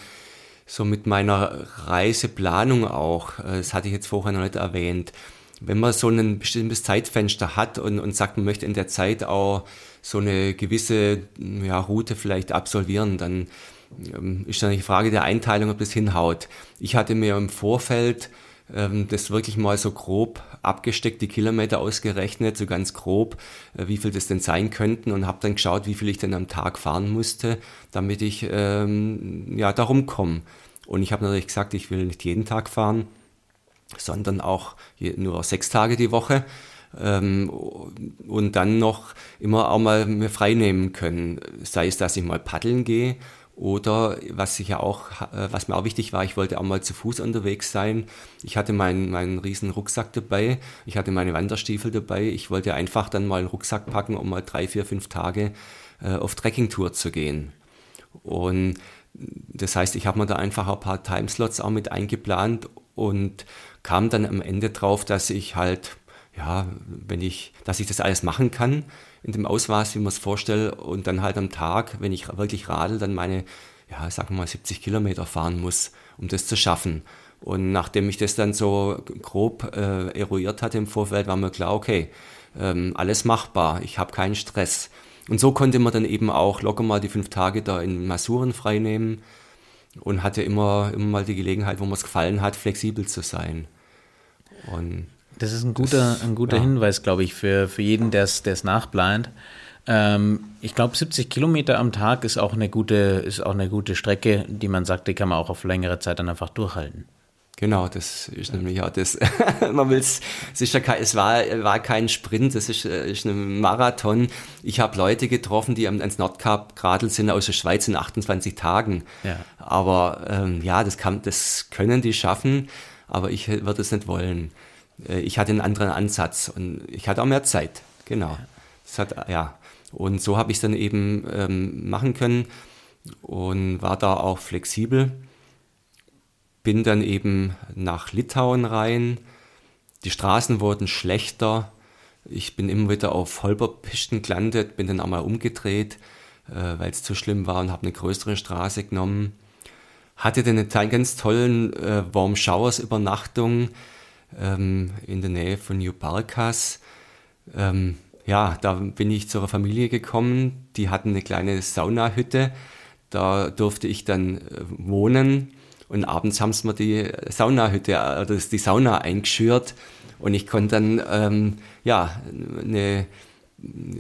so mit meiner Reiseplanung auch, äh, das hatte ich jetzt vorher noch nicht erwähnt. Wenn man so ein bestimmtes Zeitfenster hat und, und sagt, man möchte in der Zeit auch so eine gewisse ja, Route vielleicht absolvieren, dann ähm, ist dann die Frage der Einteilung, ob das hinhaut. Ich hatte mir im Vorfeld das wirklich mal so grob abgesteckt, die Kilometer ausgerechnet, so ganz grob, äh, wie viel das denn sein könnten und habe dann geschaut, wie viel ich denn am Tag fahren musste, damit ich ähm, ja darum komme. Und ich habe natürlich gesagt, ich will nicht jeden Tag fahren, sondern auch nur sechs Tage die Woche ähm, und dann noch immer auch mal mir frei nehmen können. Sei es, dass ich mal paddeln gehe oder was ich ja auch, äh, was mir auch wichtig war, ich wollte auch mal zu Fuß unterwegs sein. Ich hatte meinen, meinen riesen Rucksack dabei, ich hatte meine Wanderstiefel dabei. Ich wollte einfach dann mal einen Rucksack packen, um mal drei, vier, fünf Tage äh, auf Trekkingtour zu gehen. Und das heißt, ich habe mir da einfach ein paar Timeslots auch mit eingeplant und kam dann am Ende drauf, dass ich halt ja, wenn ich, dass ich das alles machen kann in dem Ausmaß, wie man es vorstellt, und dann halt am Tag, wenn ich wirklich radel, dann meine, ja, sagen wir mal 70 Kilometer fahren muss, um das zu schaffen. Und nachdem ich das dann so grob äh, eruiert hatte im Vorfeld, war mir klar, okay, ähm, alles machbar, ich habe keinen Stress. Und so konnte man dann eben auch locker mal die fünf Tage da in Masuren freinehmen und hatte immer, immer mal die Gelegenheit, wo mir es gefallen hat, flexibel zu sein. Und das ist ein guter, das, ein guter ja. Hinweis, glaube ich, für, für jeden, der es nachplant. Ähm, ich glaube, 70 Kilometer am Tag ist auch, eine gute, ist auch eine gute Strecke, die man sagt, die kann man auch auf längere Zeit dann einfach durchhalten. Genau, das ist nämlich auch das. man will es, ja kein, es war, war kein Sprint, es ist, ist ein Marathon. Ich habe Leute getroffen, die ans Nordkap geradelt sind aus der Schweiz in 28 Tagen. Ja. Aber ähm, ja, das, kann, das können die schaffen, aber ich würde es nicht wollen. Äh, ich hatte einen anderen Ansatz und ich hatte auch mehr Zeit. Genau. Das hat, ja. Und so habe ich es dann eben ähm, machen können und war da auch flexibel. Bin dann eben nach Litauen rein. Die Straßen wurden schlechter. Ich bin immer wieder auf Holperpisten gelandet, bin dann auch mal umgedreht, äh, weil es zu schlimm war und habe eine größere Straße genommen. Hatte dann eine ganz tollen äh, Warm Showers Übernachtung ähm, in der Nähe von New Balkas. Ähm, ja, da bin ich zur Familie gekommen. Die hatten eine kleine Saunahütte. Da durfte ich dann äh, wohnen. Und abends haben sie mir die Saunahütte, oder die Sauna eingeschürt. Und ich konnte dann, ähm, ja, eine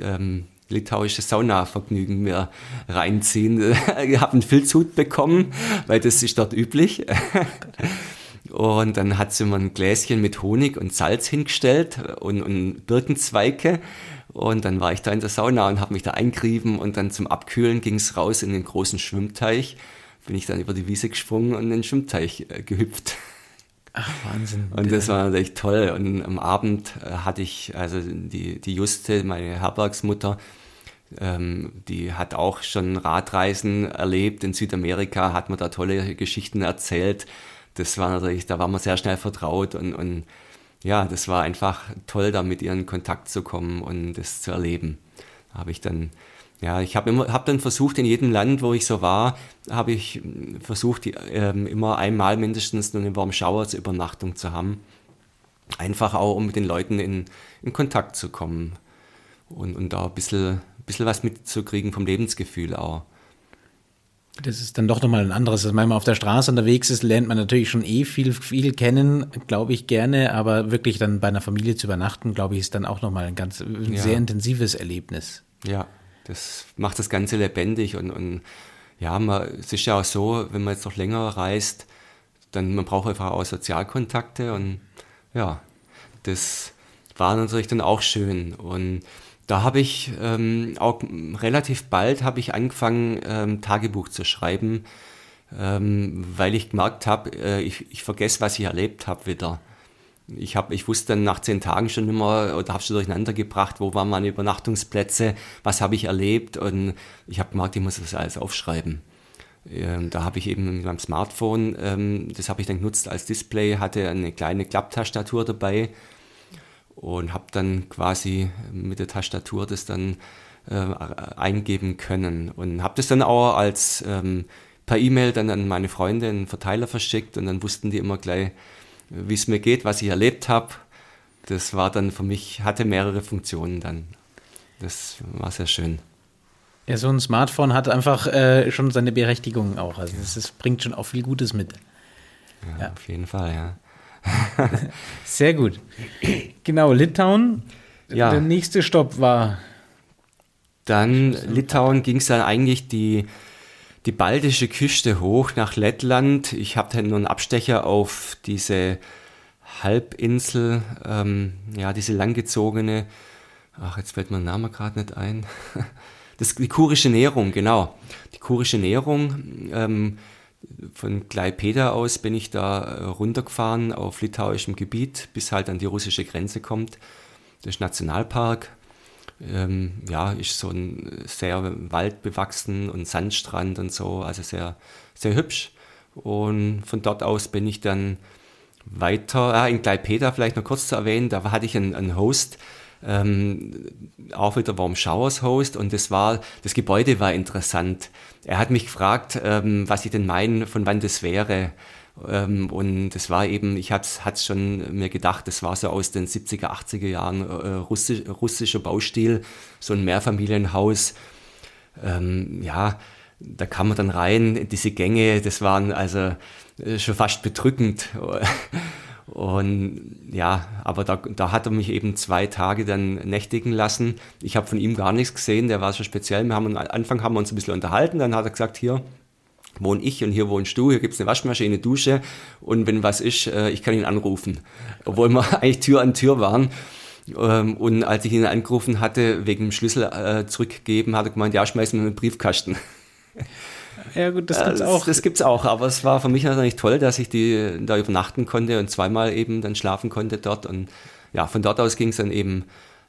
ähm, litauische Sauna-Vergnügen mir reinziehen. ich habe einen Filzhut bekommen, weil das ist dort üblich. Und dann hat sie mir ein Gläschen mit Honig und Salz hingestellt und, und Birkenzweige. Und dann war ich da in der Sauna und habe mich da eingrieben und dann zum Abkühlen ging es raus in den großen Schwimmteich. Bin ich dann über die Wiese gesprungen und in den Schwimmteich äh, gehüpft. Ach, Wahnsinn. Und das war natürlich toll. Und am Abend äh, hatte ich, also die, die Juste, meine Herbergsmutter, ähm, die hat auch schon Radreisen erlebt in Südamerika, hat mir da tolle Geschichten erzählt. Das war natürlich, da war man sehr schnell vertraut und, und ja, das war einfach toll, da mit ihr in Kontakt zu kommen und das zu erleben. Da habe ich dann, ja, ich habe immer, habe dann versucht, in jedem Land, wo ich so war, habe ich versucht, die, ähm, immer einmal mindestens eine Warm Shower zur Übernachtung zu haben. Einfach auch, um mit den Leuten in, in Kontakt zu kommen und, und da ein bisschen, ein bisschen was mitzukriegen vom Lebensgefühl auch. Das ist dann doch nochmal ein anderes. Also wenn man auf der Straße unterwegs ist, lernt man natürlich schon eh viel, viel kennen, glaube ich gerne, aber wirklich dann bei einer Familie zu übernachten, glaube ich, ist dann auch nochmal ein ganz ein ja. sehr intensives Erlebnis. Ja, das macht das Ganze lebendig und, und ja, man, es ist ja auch so, wenn man jetzt noch länger reist, dann man braucht einfach auch Sozialkontakte und ja, das war natürlich dann auch schön und da habe ich ähm, auch relativ bald habe ich angefangen, ähm, Tagebuch zu schreiben, ähm, weil ich gemerkt habe, äh, ich, ich vergesse, was ich erlebt habe wieder. Ich, hab, ich wusste dann nach zehn Tagen schon immer oder habe schon durcheinander gebracht, wo waren meine Übernachtungsplätze, was habe ich erlebt und ich habe gemerkt, ich muss das alles aufschreiben. Ähm, da habe ich eben mit meinem Smartphone, ähm, das habe ich dann genutzt als Display, hatte eine kleine Klapptastatur dabei und habe dann quasi mit der Tastatur das dann äh, eingeben können und habe das dann auch als ähm, per E-Mail dann an meine Freunde einen Verteiler verschickt und dann wussten die immer gleich, wie es mir geht, was ich erlebt habe. Das war dann für mich, hatte mehrere Funktionen dann. Das war sehr schön. Ja, so ein Smartphone hat einfach äh, schon seine Berechtigung auch. Also es bringt schon auch viel Gutes mit. Ja, ja. auf jeden Fall, ja. Sehr gut. Genau, Litauen. Ja. Der nächste Stopp war. Dann Litauen ging es dann eigentlich die, die baltische Küste hoch nach Lettland. Ich habe dann nur einen Abstecher auf diese Halbinsel, ähm, ja, diese langgezogene, ach, jetzt fällt mir der Name gerade nicht ein. Das, die kurische Nährung, genau. Die kurische Nährung. Ähm, von Klaipeda aus bin ich da äh, runtergefahren auf litauischem Gebiet, bis halt an die russische Grenze kommt. Das ist Nationalpark. Ähm, ja, ist so ein sehr waldbewachsen und Sandstrand und so, also sehr, sehr hübsch. Und von dort aus bin ich dann weiter, ah, in Klaipeda vielleicht noch kurz zu erwähnen, da hatte ich einen, einen Host, ähm, auch wieder Warm Showers Host und das war, das Gebäude war interessant. Er hat mich gefragt, ähm, was ich denn meine, von wann das wäre. Ähm, und das war eben, ich hatte es schon mir gedacht, das war so aus den 70er, 80er Jahren äh, russisch, russischer Baustil, so ein Mehrfamilienhaus. Ähm, ja, da kam man dann rein, diese Gänge, das waren also äh, schon fast bedrückend. Und ja, aber da, da hat er mich eben zwei Tage dann nächtigen lassen. Ich habe von ihm gar nichts gesehen, der war so speziell. Wir haben am Anfang haben wir uns ein bisschen unterhalten, dann hat er gesagt, hier wohne ich und hier wohnst du, hier gibt es eine Waschmaschine, eine Dusche und wenn was ist, äh, ich kann ihn anrufen. Obwohl wir eigentlich Tür an Tür waren. Ähm, und als ich ihn angerufen hatte, wegen dem Schlüssel äh, zurückgeben, hat er gemeint, ja, schmeiß mir einen Briefkasten. Ja, gut, das gibt's auch. Das, gibt's auch, aber es war für mich natürlich toll, dass ich die da übernachten konnte und zweimal eben dann schlafen konnte dort. Und ja, von dort aus ging es dann eben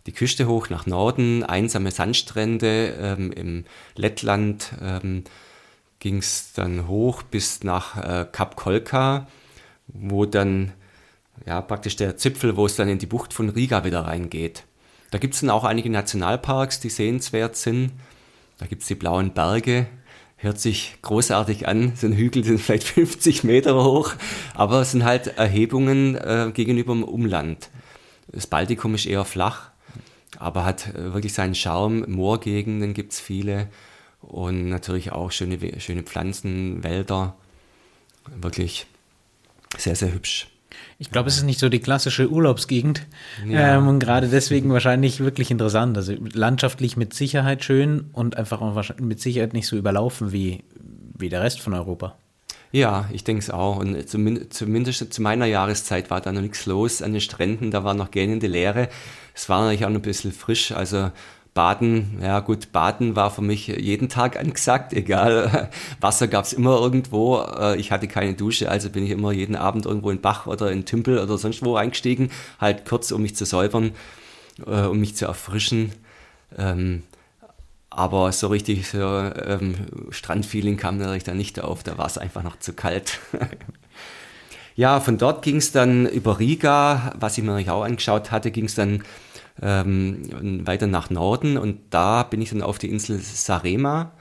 die Küste hoch nach Norden, einsame Sandstrände ähm, im Lettland ähm, ging es dann hoch bis nach äh, Kap Kolka, wo dann ja praktisch der Zipfel, wo es dann in die Bucht von Riga wieder reingeht. Da gibt es dann auch einige Nationalparks, die sehenswert sind. Da gibt es die blauen Berge, hört sich großartig an. So ein Hügel sind vielleicht 50 Meter hoch, aber es sind halt Erhebungen äh, gegenüber dem Umland. Das Baltikum ist eher flach, aber hat äh, wirklich seinen Charme. Moorgegenden gibt es viele und natürlich auch schöne, schöne Pflanzen, Wälder. Wirklich sehr, sehr hübsch. Ich glaube, es ist nicht so die klassische Urlaubsgegend ja. ähm, und gerade deswegen wahrscheinlich wirklich interessant. Also landschaftlich mit Sicherheit schön und einfach auch mit Sicherheit nicht so überlaufen wie, wie der Rest von Europa. Ja, ich denke es auch. Und zumindest, zumindest zu meiner Jahreszeit war da noch nichts los an den Stränden, da war noch gähnende Leere. Es war natürlich auch noch ein bisschen frisch, also Baden, ja gut, Baden war für mich jeden Tag angesagt, egal. Wasser gab es immer irgendwo. Äh, ich hatte keine Dusche, also bin ich immer jeden Abend irgendwo in Bach oder in Tümpel oder sonst wo eingestiegen, halt kurz, um mich zu säubern, äh, um mich zu erfrischen. Ähm, aber so richtig so, ähm, Strandfeeling kam natürlich da nicht auf, da war es einfach noch zu kalt. ja, von dort ging es dann über Riga, was ich mir auch angeschaut hatte, ging es dann ähm, weiter nach Norden und da bin ich dann auf die Insel Sarema.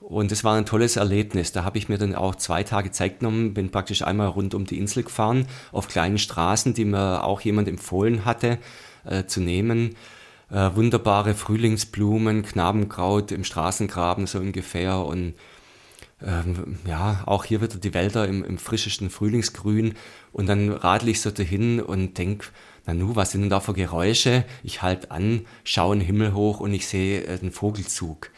Und das war ein tolles Erlebnis. Da habe ich mir dann auch zwei Tage Zeit genommen, bin praktisch einmal rund um die Insel gefahren, auf kleinen Straßen, die mir auch jemand empfohlen hatte äh, zu nehmen äh, wunderbare Frühlingsblumen, Knabenkraut im Straßengraben so ungefähr und ähm, ja, auch hier wieder die Wälder im, im frischesten Frühlingsgrün und dann radel ich so dahin und denk, Nanu, was sind denn da für Geräusche? Ich halt an, schaue den Himmel hoch und ich sehe äh, den Vogelzug.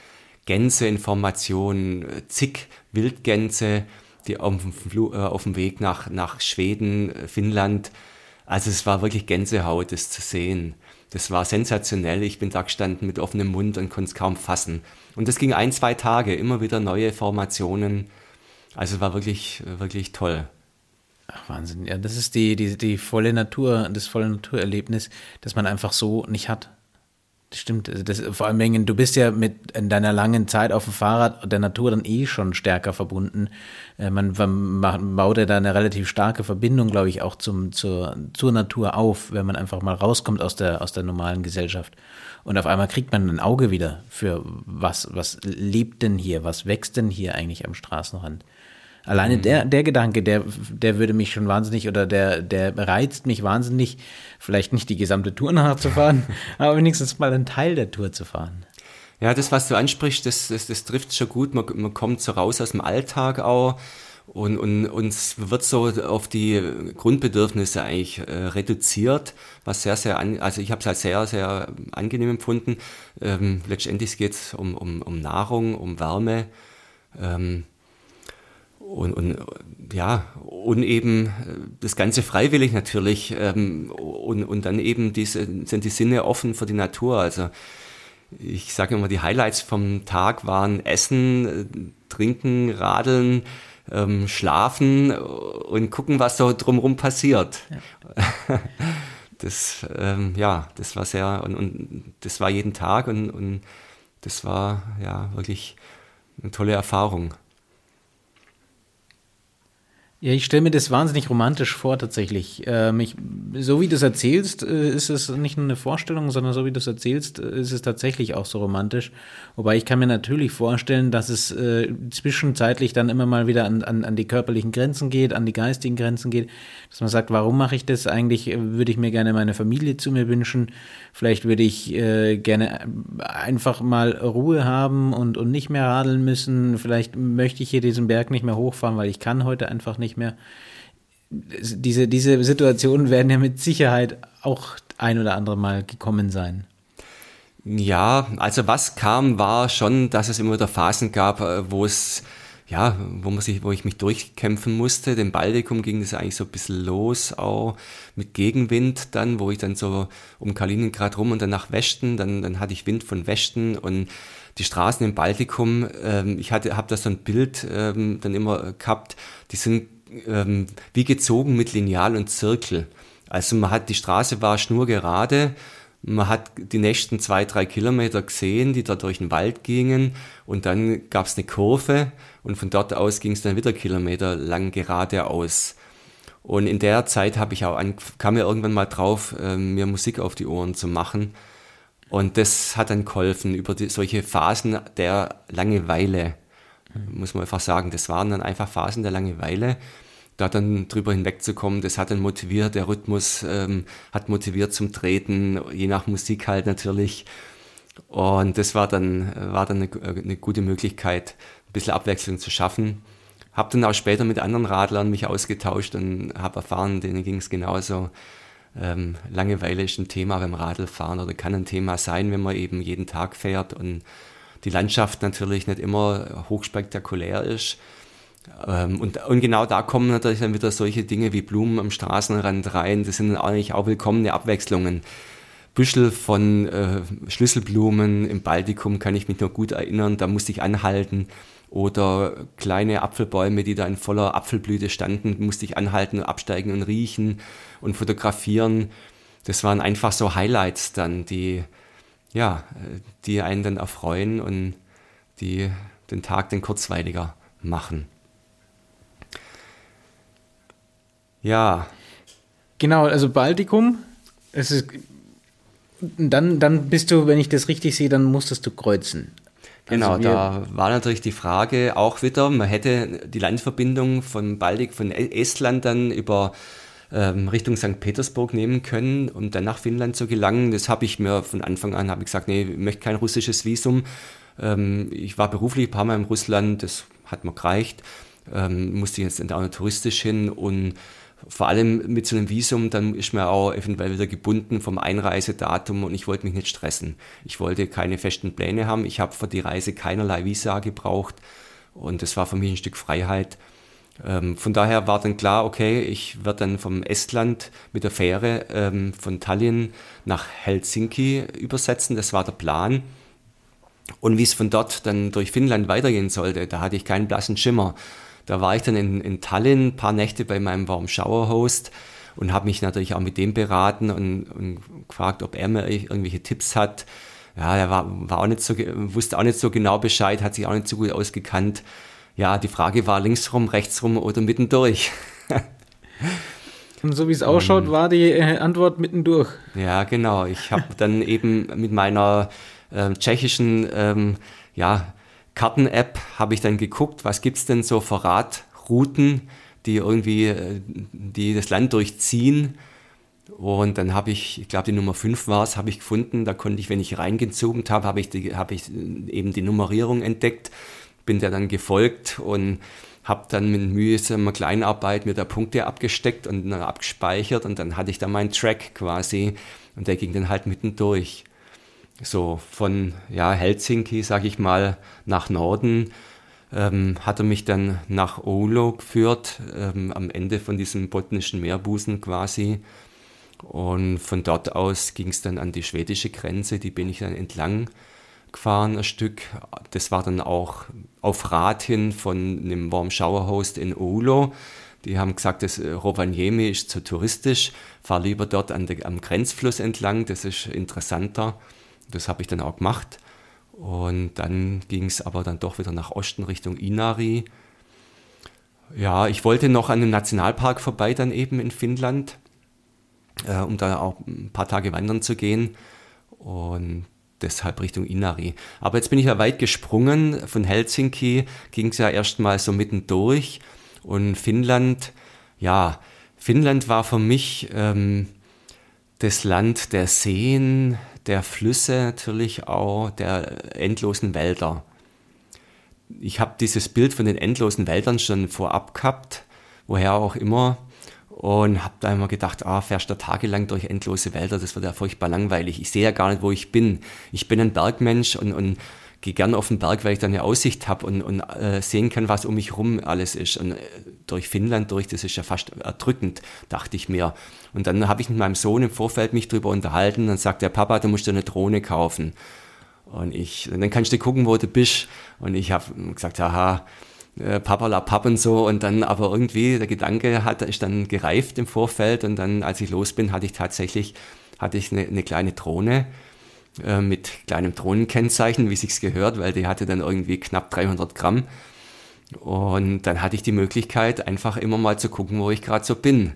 Gänseinformationen, äh, zig Wildgänse, die auf dem, äh, auf dem Weg nach, nach Schweden, äh, Finnland. Also es war wirklich Gänsehaut, das zu sehen. Das war sensationell. Ich bin da gestanden mit offenem Mund und konnte es kaum fassen. Und das ging ein, zwei Tage, immer wieder neue Formationen. Also es war wirklich, wirklich toll. Ach, Wahnsinn. Ja, das ist die, die, die volle Natur, das volle Naturerlebnis, das man einfach so nicht hat. Das stimmt. Also das, vor allem, Dingen, du bist ja mit in deiner langen Zeit auf dem Fahrrad der Natur dann eh schon stärker verbunden. Äh, man, man baut ja da eine relativ starke Verbindung, glaube ich, auch zum, zur, zur Natur auf, wenn man einfach mal rauskommt aus der, aus der normalen Gesellschaft. Und auf einmal kriegt man ein Auge wieder für was, was lebt denn hier, was wächst denn hier eigentlich am Straßenrand. Alleine mhm. der, der Gedanke, der, der würde mich schon wahnsinnig oder der, der reizt mich wahnsinnig, vielleicht nicht die gesamte Tour nachzufahren, aber wenigstens mal einen Teil der Tour zu fahren. Ja, das, was du ansprichst, das, das, das trifft schon gut. Man, man kommt so raus aus dem Alltag auch und, und uns wird so auf die Grundbedürfnisse eigentlich äh, reduziert, was sehr, sehr, an, also ich habe es als sehr, sehr angenehm empfunden. Ähm, letztendlich geht es um, um, um Nahrung, um Wärme. Ähm, und, und ja, und eben äh, das Ganze freiwillig natürlich ähm, und, und dann eben diese, sind die Sinne offen für die Natur. Also ich sage immer, die Highlights vom Tag waren Essen, äh, Trinken, Radeln, ähm, Schlafen und gucken, was so drumherum passiert. Ja. Das, ähm, ja, das war sehr, und, und das war jeden Tag und, und das war ja wirklich eine tolle Erfahrung. Ja, ich stelle mir das wahnsinnig romantisch vor, tatsächlich. Ähm, ich, so wie du es erzählst, äh, ist es nicht nur eine Vorstellung, sondern so wie du es erzählst, äh, ist es tatsächlich auch so romantisch. Wobei ich kann mir natürlich vorstellen, dass es äh, zwischenzeitlich dann immer mal wieder an, an, an die körperlichen Grenzen geht, an die geistigen Grenzen geht, dass man sagt, warum mache ich das? Eigentlich äh, würde ich mir gerne meine Familie zu mir wünschen. Vielleicht würde ich äh, gerne einfach mal Ruhe haben und, und nicht mehr radeln müssen. Vielleicht möchte ich hier diesen Berg nicht mehr hochfahren, weil ich kann heute einfach nicht mehr. Diese, diese Situationen werden ja mit Sicherheit auch ein oder andere Mal gekommen sein. Ja, also was kam, war schon, dass es immer wieder Phasen gab, äh, wo es ja, wo man sich, wo ich mich durchkämpfen musste. Den Baltikum ging das eigentlich so ein bisschen los, auch mit Gegenwind dann, wo ich dann so um Kaliningrad rum und dann nach Westen, dann, dann hatte ich Wind von Westen und die Straßen im Baltikum, ähm, ich hatte, habe da so ein Bild ähm, dann immer gehabt, die sind ähm, wie gezogen mit Lineal und Zirkel. Also man hat, die Straße war schnurgerade, man hat die nächsten zwei, drei Kilometer gesehen, die da durch den Wald gingen und dann gab es eine Kurve und von dort aus ging es dann wieder Kilometer lang geradeaus. Und in der Zeit habe ich auch an, kam mir irgendwann mal drauf, äh, mir Musik auf die Ohren zu machen. Und das hat dann geholfen über die, solche Phasen der Langeweile, muss man einfach sagen. Das waren dann einfach Phasen der Langeweile. Da dann drüber hinwegzukommen, das hat dann motiviert, der Rhythmus ähm, hat motiviert zum Treten, je nach Musik halt natürlich. Und das war dann, war dann eine, eine gute Möglichkeit, bisschen Abwechslung zu schaffen. Habe dann auch später mit anderen Radlern mich ausgetauscht und habe erfahren, denen ging es genauso. Ähm, Langeweile ist ein Thema beim Radlfahren oder kann ein Thema sein, wenn man eben jeden Tag fährt und die Landschaft natürlich nicht immer hochspektakulär ist. Ähm, und, und genau da kommen natürlich dann wieder solche Dinge wie Blumen am Straßenrand rein. Das sind eigentlich auch willkommene Abwechslungen. Büschel von äh, Schlüsselblumen im Baltikum kann ich mich noch gut erinnern, da musste ich anhalten. Oder kleine Apfelbäume, die da in voller Apfelblüte standen, musste ich anhalten, absteigen und riechen und fotografieren. Das waren einfach so Highlights dann, die, ja, die einen dann erfreuen und die den Tag dann kurzweiliger machen. Ja. Genau, also Baltikum, es ist, dann, dann bist du, wenn ich das richtig sehe, dann musstest du kreuzen. Genau, also da war natürlich die Frage auch wieder, man hätte die Landverbindung von Baltik, von Estland dann über ähm, Richtung St. Petersburg nehmen können, um dann nach Finnland zu gelangen. Das habe ich mir von Anfang an, habe ich gesagt, nee, ich möchte kein russisches Visum. Ähm, ich war beruflich ein paar Mal in Russland, das hat mir gereicht. Ähm, musste jetzt auch noch touristisch hin und vor allem mit so einem Visum, dann ist man auch eventuell wieder gebunden vom Einreisedatum und ich wollte mich nicht stressen. Ich wollte keine festen Pläne haben. Ich habe für die Reise keinerlei Visa gebraucht und das war für mich ein Stück Freiheit. Ähm, von daher war dann klar, okay, ich werde dann vom Estland mit der Fähre ähm, von Tallinn nach Helsinki übersetzen. Das war der Plan. Und wie es von dort dann durch Finnland weitergehen sollte, da hatte ich keinen blassen Schimmer. Da war ich dann in, in Tallinn, ein paar Nächte bei meinem Warm Shower Host und habe mich natürlich auch mit dem beraten und, und gefragt, ob er mir irgendwelche Tipps hat. Ja, er war, war auch nicht so, wusste auch nicht so genau Bescheid, hat sich auch nicht so gut ausgekannt. Ja, die Frage war linksrum, rechtsrum oder mittendurch. Und so wie es ausschaut, war die äh, Antwort mittendurch. Ja, genau. Ich habe dann eben mit meiner äh, tschechischen ähm, ja, Karten-App habe ich dann geguckt, was gibt es denn so für Radrouten, die irgendwie äh, die das Land durchziehen. Und dann habe ich, ich glaube die Nummer 5 war es, habe ich gefunden. Da konnte ich, wenn ich reingezogen habe, habe ich, hab ich eben die Nummerierung entdeckt, bin der dann gefolgt und habe dann mit mühsamer Kleinarbeit mir da Punkte abgesteckt und dann abgespeichert und dann hatte ich da meinen Track quasi und der ging dann halt mittendurch so von ja, Helsinki, sag ich mal, nach Norden, ähm, hat er mich dann nach Oulu geführt, ähm, am Ende von diesem botnischen Meerbusen quasi. Und von dort aus ging es dann an die schwedische Grenze, die bin ich dann entlang gefahren ein Stück. Das war dann auch auf Rat hin von einem Warm Shower Host in Oulu. Die haben gesagt, das äh, Rovaniemi ist zu touristisch, fahr lieber dort an der, am Grenzfluss entlang, das ist interessanter. Das habe ich dann auch gemacht. Und dann ging es aber dann doch wieder nach Osten Richtung Inari. Ja, ich wollte noch an einem Nationalpark vorbei, dann eben in Finnland, äh, um da auch ein paar Tage wandern zu gehen. Und deshalb Richtung Inari. Aber jetzt bin ich ja weit gesprungen. Von Helsinki ging es ja erstmal so mittendurch. Und Finnland, ja, Finnland war für mich ähm, das Land der Seen, der Flüsse natürlich auch, der endlosen Wälder. Ich habe dieses Bild von den endlosen Wäldern schon vorab gehabt, woher auch immer, und habe da immer gedacht, ah, fährst du tagelang durch endlose Wälder, das wird ja furchtbar langweilig. Ich sehe ja gar nicht, wo ich bin. Ich bin ein Bergmensch und, und gehe gerne auf den Berg, weil ich dann eine Aussicht habe und, und äh, sehen kann, was um mich herum alles ist. Und äh, durch Finnland durch, das ist ja fast erdrückend, dachte ich mir. Und dann habe ich mit meinem Sohn im Vorfeld mich darüber unterhalten. Dann sagt der Papa, du musst dir eine Drohne kaufen. Und ich, und dann kannst du gucken, wo du bist. Und ich habe gesagt, haha, äh, Papa la Papp und so. Und dann aber irgendwie der Gedanke hat, ist dann gereift im Vorfeld. Und dann, als ich los bin, hatte ich tatsächlich, hatte ich eine, eine kleine Drohne äh, mit kleinem Drohnenkennzeichen, wie sich's gehört, weil die hatte dann irgendwie knapp 300 Gramm. Und dann hatte ich die Möglichkeit, einfach immer mal zu gucken, wo ich gerade so bin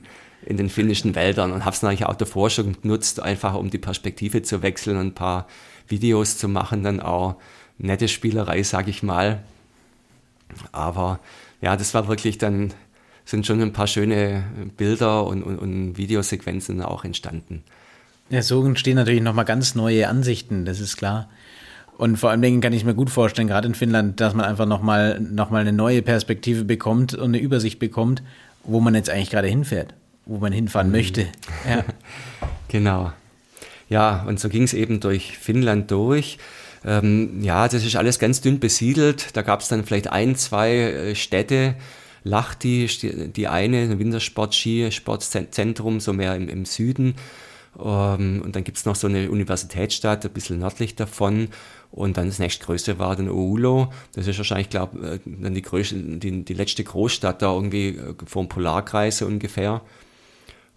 in den finnischen Wäldern und habe es natürlich auch davor schon genutzt, einfach um die Perspektive zu wechseln und ein paar Videos zu machen, dann auch nette Spielerei, sag ich mal. Aber ja, das war wirklich dann, sind schon ein paar schöne Bilder und, und, und Videosequenzen auch entstanden. Ja, so entstehen natürlich nochmal ganz neue Ansichten, das ist klar. Und vor allen Dingen kann ich mir gut vorstellen, gerade in Finnland, dass man einfach nochmal noch mal eine neue Perspektive bekommt und eine Übersicht bekommt, wo man jetzt eigentlich gerade hinfährt, wo man hinfahren mhm. möchte. Ja. genau. Ja, und so ging es eben durch Finnland durch. Ähm, ja, das ist alles ganz dünn besiedelt. Da gab es dann vielleicht ein, zwei äh, Städte. Lahti, die eine, ein Wintersport-Ski-Sportzentrum, so mehr im, im Süden. Ähm, und dann gibt es noch so eine Universitätsstadt, ein bisschen nördlich davon. Und dann das nächstgrößte war dann Oulu. Das ist wahrscheinlich, glaube äh, dann die, größte, die, die letzte Großstadt da irgendwie äh, vor dem Polarkreis ungefähr.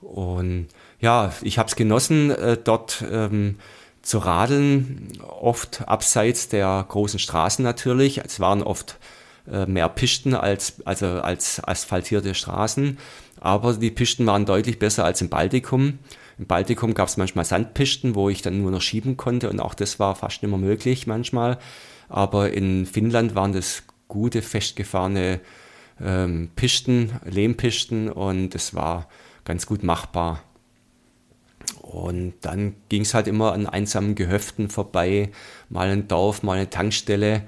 Und ja, ich habe es genossen, äh, dort ähm, zu radeln, oft abseits der großen Straßen natürlich. Es waren oft äh, mehr Pisten als, also als asphaltierte Straßen, aber die Pisten waren deutlich besser als im Baltikum. Im Baltikum gab es manchmal Sandpisten, wo ich dann nur noch schieben konnte und auch das war fast mehr möglich manchmal. Aber in Finnland waren das gute, festgefahrene ähm, Pisten, Lehmpisten und es war ganz gut machbar. Und dann ging es halt immer an einsamen Gehöften vorbei, mal ein Dorf, mal eine Tankstelle.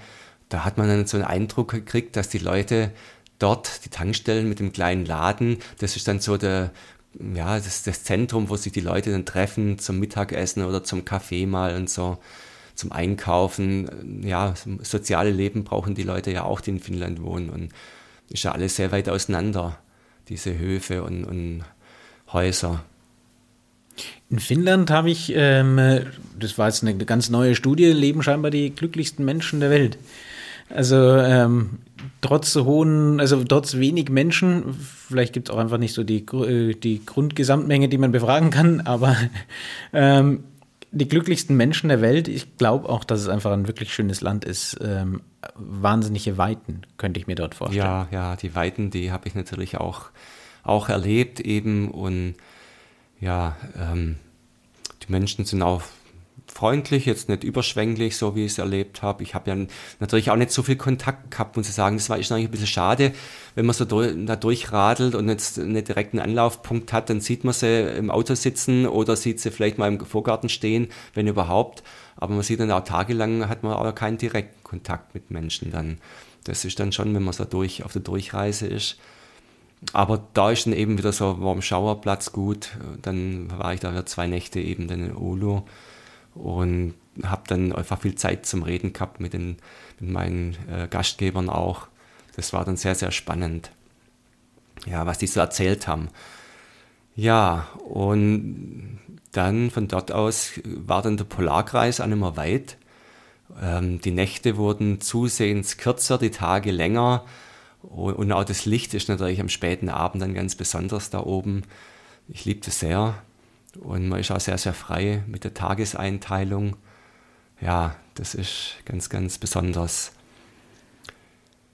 Da hat man dann so einen Eindruck gekriegt, dass die Leute dort, die Tankstellen mit dem kleinen Laden, das ist dann so der, ja, das, das Zentrum, wo sich die Leute dann treffen zum Mittagessen oder zum Kaffee mal und so, zum Einkaufen. Ja, soziale Leben brauchen die Leute ja auch, die in Finnland wohnen. Und ist ja alles sehr weit auseinander, diese Höfe und, und Häuser. In Finnland habe ich, ähm, das war jetzt eine ganz neue Studie, leben scheinbar die glücklichsten Menschen der Welt. Also ähm, trotz hohen, also trotz wenig Menschen, vielleicht gibt es auch einfach nicht so die, äh, die Grundgesamtmenge, die man befragen kann, aber ähm, die glücklichsten Menschen der Welt, ich glaube auch, dass es einfach ein wirklich schönes Land ist. Ähm, wahnsinnige Weiten könnte ich mir dort vorstellen. Ja, ja, die Weiten, die habe ich natürlich auch, auch erlebt eben und ja, ähm, die Menschen sind auch freundlich, jetzt nicht überschwänglich, so wie ich es erlebt habe. Ich habe ja natürlich auch nicht so viel Kontakt gehabt, muss ich sagen. Das war ist eigentlich ein bisschen schade, wenn man so da durchradelt und jetzt nicht direkt einen Anlaufpunkt hat, dann sieht man sie im Auto sitzen oder sieht sie vielleicht mal im Vorgarten stehen, wenn überhaupt. Aber man sieht dann auch tagelang, hat man auch keinen direkten Kontakt mit Menschen dann. Das ist dann schon, wenn man so durch auf der Durchreise ist. Aber da ist dann eben wieder so, war Schauerplatz gut. Dann war ich da wieder zwei Nächte eben dann in Olo und habe dann einfach viel Zeit zum Reden gehabt mit, den, mit meinen äh, Gastgebern auch. Das war dann sehr, sehr spannend, ja, was die so erzählt haben. Ja, und dann von dort aus war dann der Polarkreis auch mehr weit. Ähm, die Nächte wurden zusehends kürzer, die Tage länger. Und auch das Licht ist natürlich am späten Abend dann ganz besonders da oben. Ich liebe das sehr. Und man ist auch sehr, sehr frei mit der Tageseinteilung. Ja, das ist ganz, ganz besonders.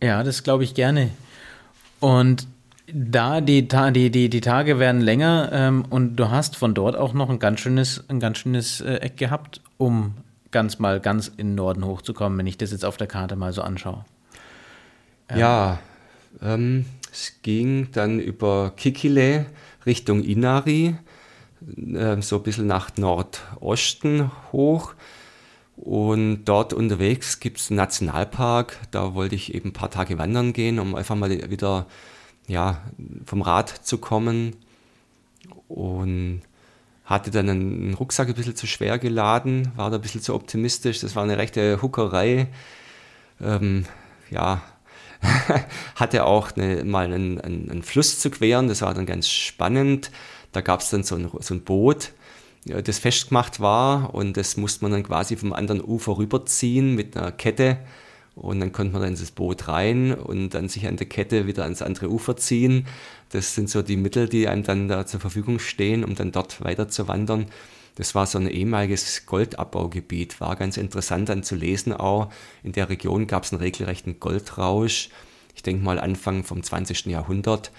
Ja, das glaube ich gerne. Und da die, die, die, die Tage werden länger ähm, und du hast von dort auch noch ein ganz schönes, ein ganz schönes äh, Eck gehabt, um ganz mal ganz in den Norden hochzukommen, wenn ich das jetzt auf der Karte mal so anschaue. Ähm. Ja, ähm, es ging dann über Kikile Richtung Inari äh, so ein bisschen nach Nordosten hoch. Und dort unterwegs gibt es einen Nationalpark. Da wollte ich eben ein paar Tage wandern gehen, um einfach mal wieder ja, vom Rad zu kommen. Und hatte dann einen Rucksack ein bisschen zu schwer geladen, war da ein bisschen zu optimistisch. Das war eine rechte Huckerei. Ähm, ja, hatte auch eine, mal einen, einen, einen Fluss zu queren. Das war dann ganz spannend. Da gab es dann so ein, so ein Boot, das festgemacht war und das musste man dann quasi vom anderen Ufer rüberziehen mit einer Kette und dann konnte man dann ins Boot rein und dann sich an der Kette wieder ans andere Ufer ziehen. Das sind so die Mittel, die einem dann da zur Verfügung stehen, um dann dort weiter zu wandern. Das war so ein ehemaliges Goldabbaugebiet, war ganz interessant dann zu lesen auch. In der Region gab es einen regelrechten Goldrausch. Ich denke mal Anfang vom 20. Jahrhundert.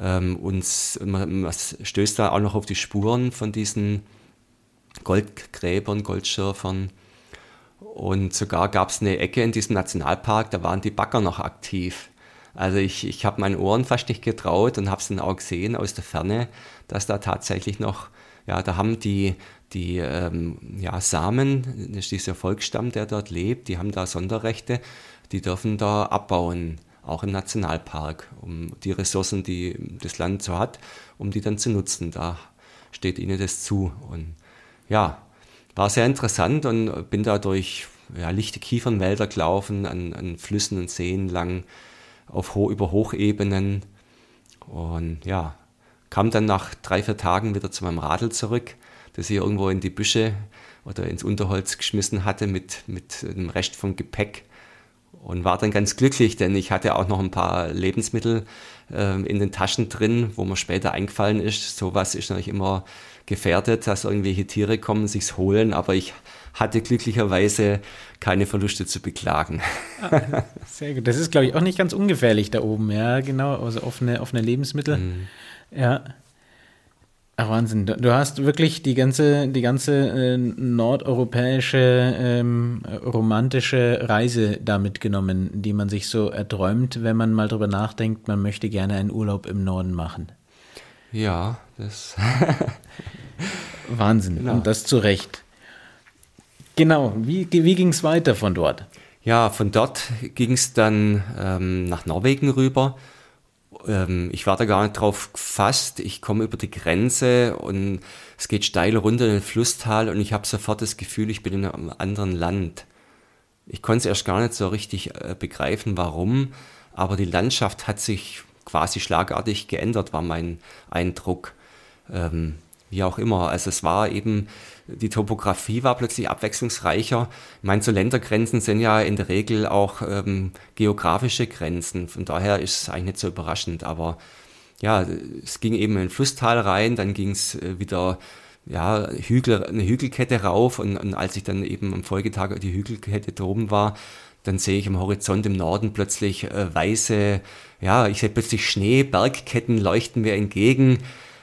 Ähm, uns, man, man stößt da auch noch auf die Spuren von diesen Goldgräbern, Goldschürfern. Und sogar gab es eine Ecke in diesem Nationalpark, da waren die Bagger noch aktiv. Also ich, ich habe meinen Ohren fast nicht getraut und habe es dann auch gesehen aus der Ferne, dass da tatsächlich noch, ja, da haben die, die ähm, ja, Samen, das ist dieser Volksstamm, der dort lebt, die haben da Sonderrechte, die dürfen da abbauen auch im Nationalpark, um die Ressourcen, die das Land so hat, um die dann zu nutzen. Da steht ihnen das zu. Und ja, war sehr interessant und bin da durch ja, lichte Kiefernwälder gelaufen, an, an Flüssen und Seen lang, auf Ho über Hochebenen. Und ja, kam dann nach drei, vier Tagen wieder zu meinem Radl zurück, das ich irgendwo in die Büsche oder ins Unterholz geschmissen hatte mit, mit dem Rest vom Gepäck und war dann ganz glücklich, denn ich hatte auch noch ein paar Lebensmittel äh, in den Taschen drin, wo mir später eingefallen ist. Sowas ist natürlich immer gefährdet, dass irgendwelche Tiere kommen, sich's holen, aber ich hatte glücklicherweise keine Verluste zu beklagen. Ah, sehr gut. Das ist, glaube ich, auch nicht ganz ungefährlich da oben, ja, genau. Also offene, offene Lebensmittel. Mhm. Ja. Ach, Wahnsinn. Du hast wirklich die ganze, die ganze äh, nordeuropäische ähm, romantische Reise da mitgenommen, die man sich so erträumt, wenn man mal drüber nachdenkt, man möchte gerne einen Urlaub im Norden machen. Ja, das. Wahnsinn. Genau. Und das zu Recht. Genau. Wie, wie ging es weiter von dort? Ja, von dort ging es dann ähm, nach Norwegen rüber ähm, ich war da gar nicht drauf gefasst. Ich komme über die Grenze und es geht steil runter in den Flusstal und ich habe sofort das Gefühl, ich bin in einem anderen Land. Ich konnte es erst gar nicht so richtig äh, begreifen, warum, aber die Landschaft hat sich quasi schlagartig geändert, war mein Eindruck. Ähm, wie auch immer. Also es war eben, die Topografie war plötzlich abwechslungsreicher. Ich meine, so Ländergrenzen sind ja in der Regel auch ähm, geografische Grenzen. Von daher ist es eigentlich nicht so überraschend. Aber ja, es ging eben in ein Flusstal rein, dann ging es äh, wieder ja, Hügel, eine Hügelkette rauf und, und als ich dann eben am Folgetag die Hügelkette droben war, dann sehe ich am Horizont im Norden plötzlich äh, weiße, ja, ich sehe plötzlich Schnee, Bergketten leuchten mir entgegen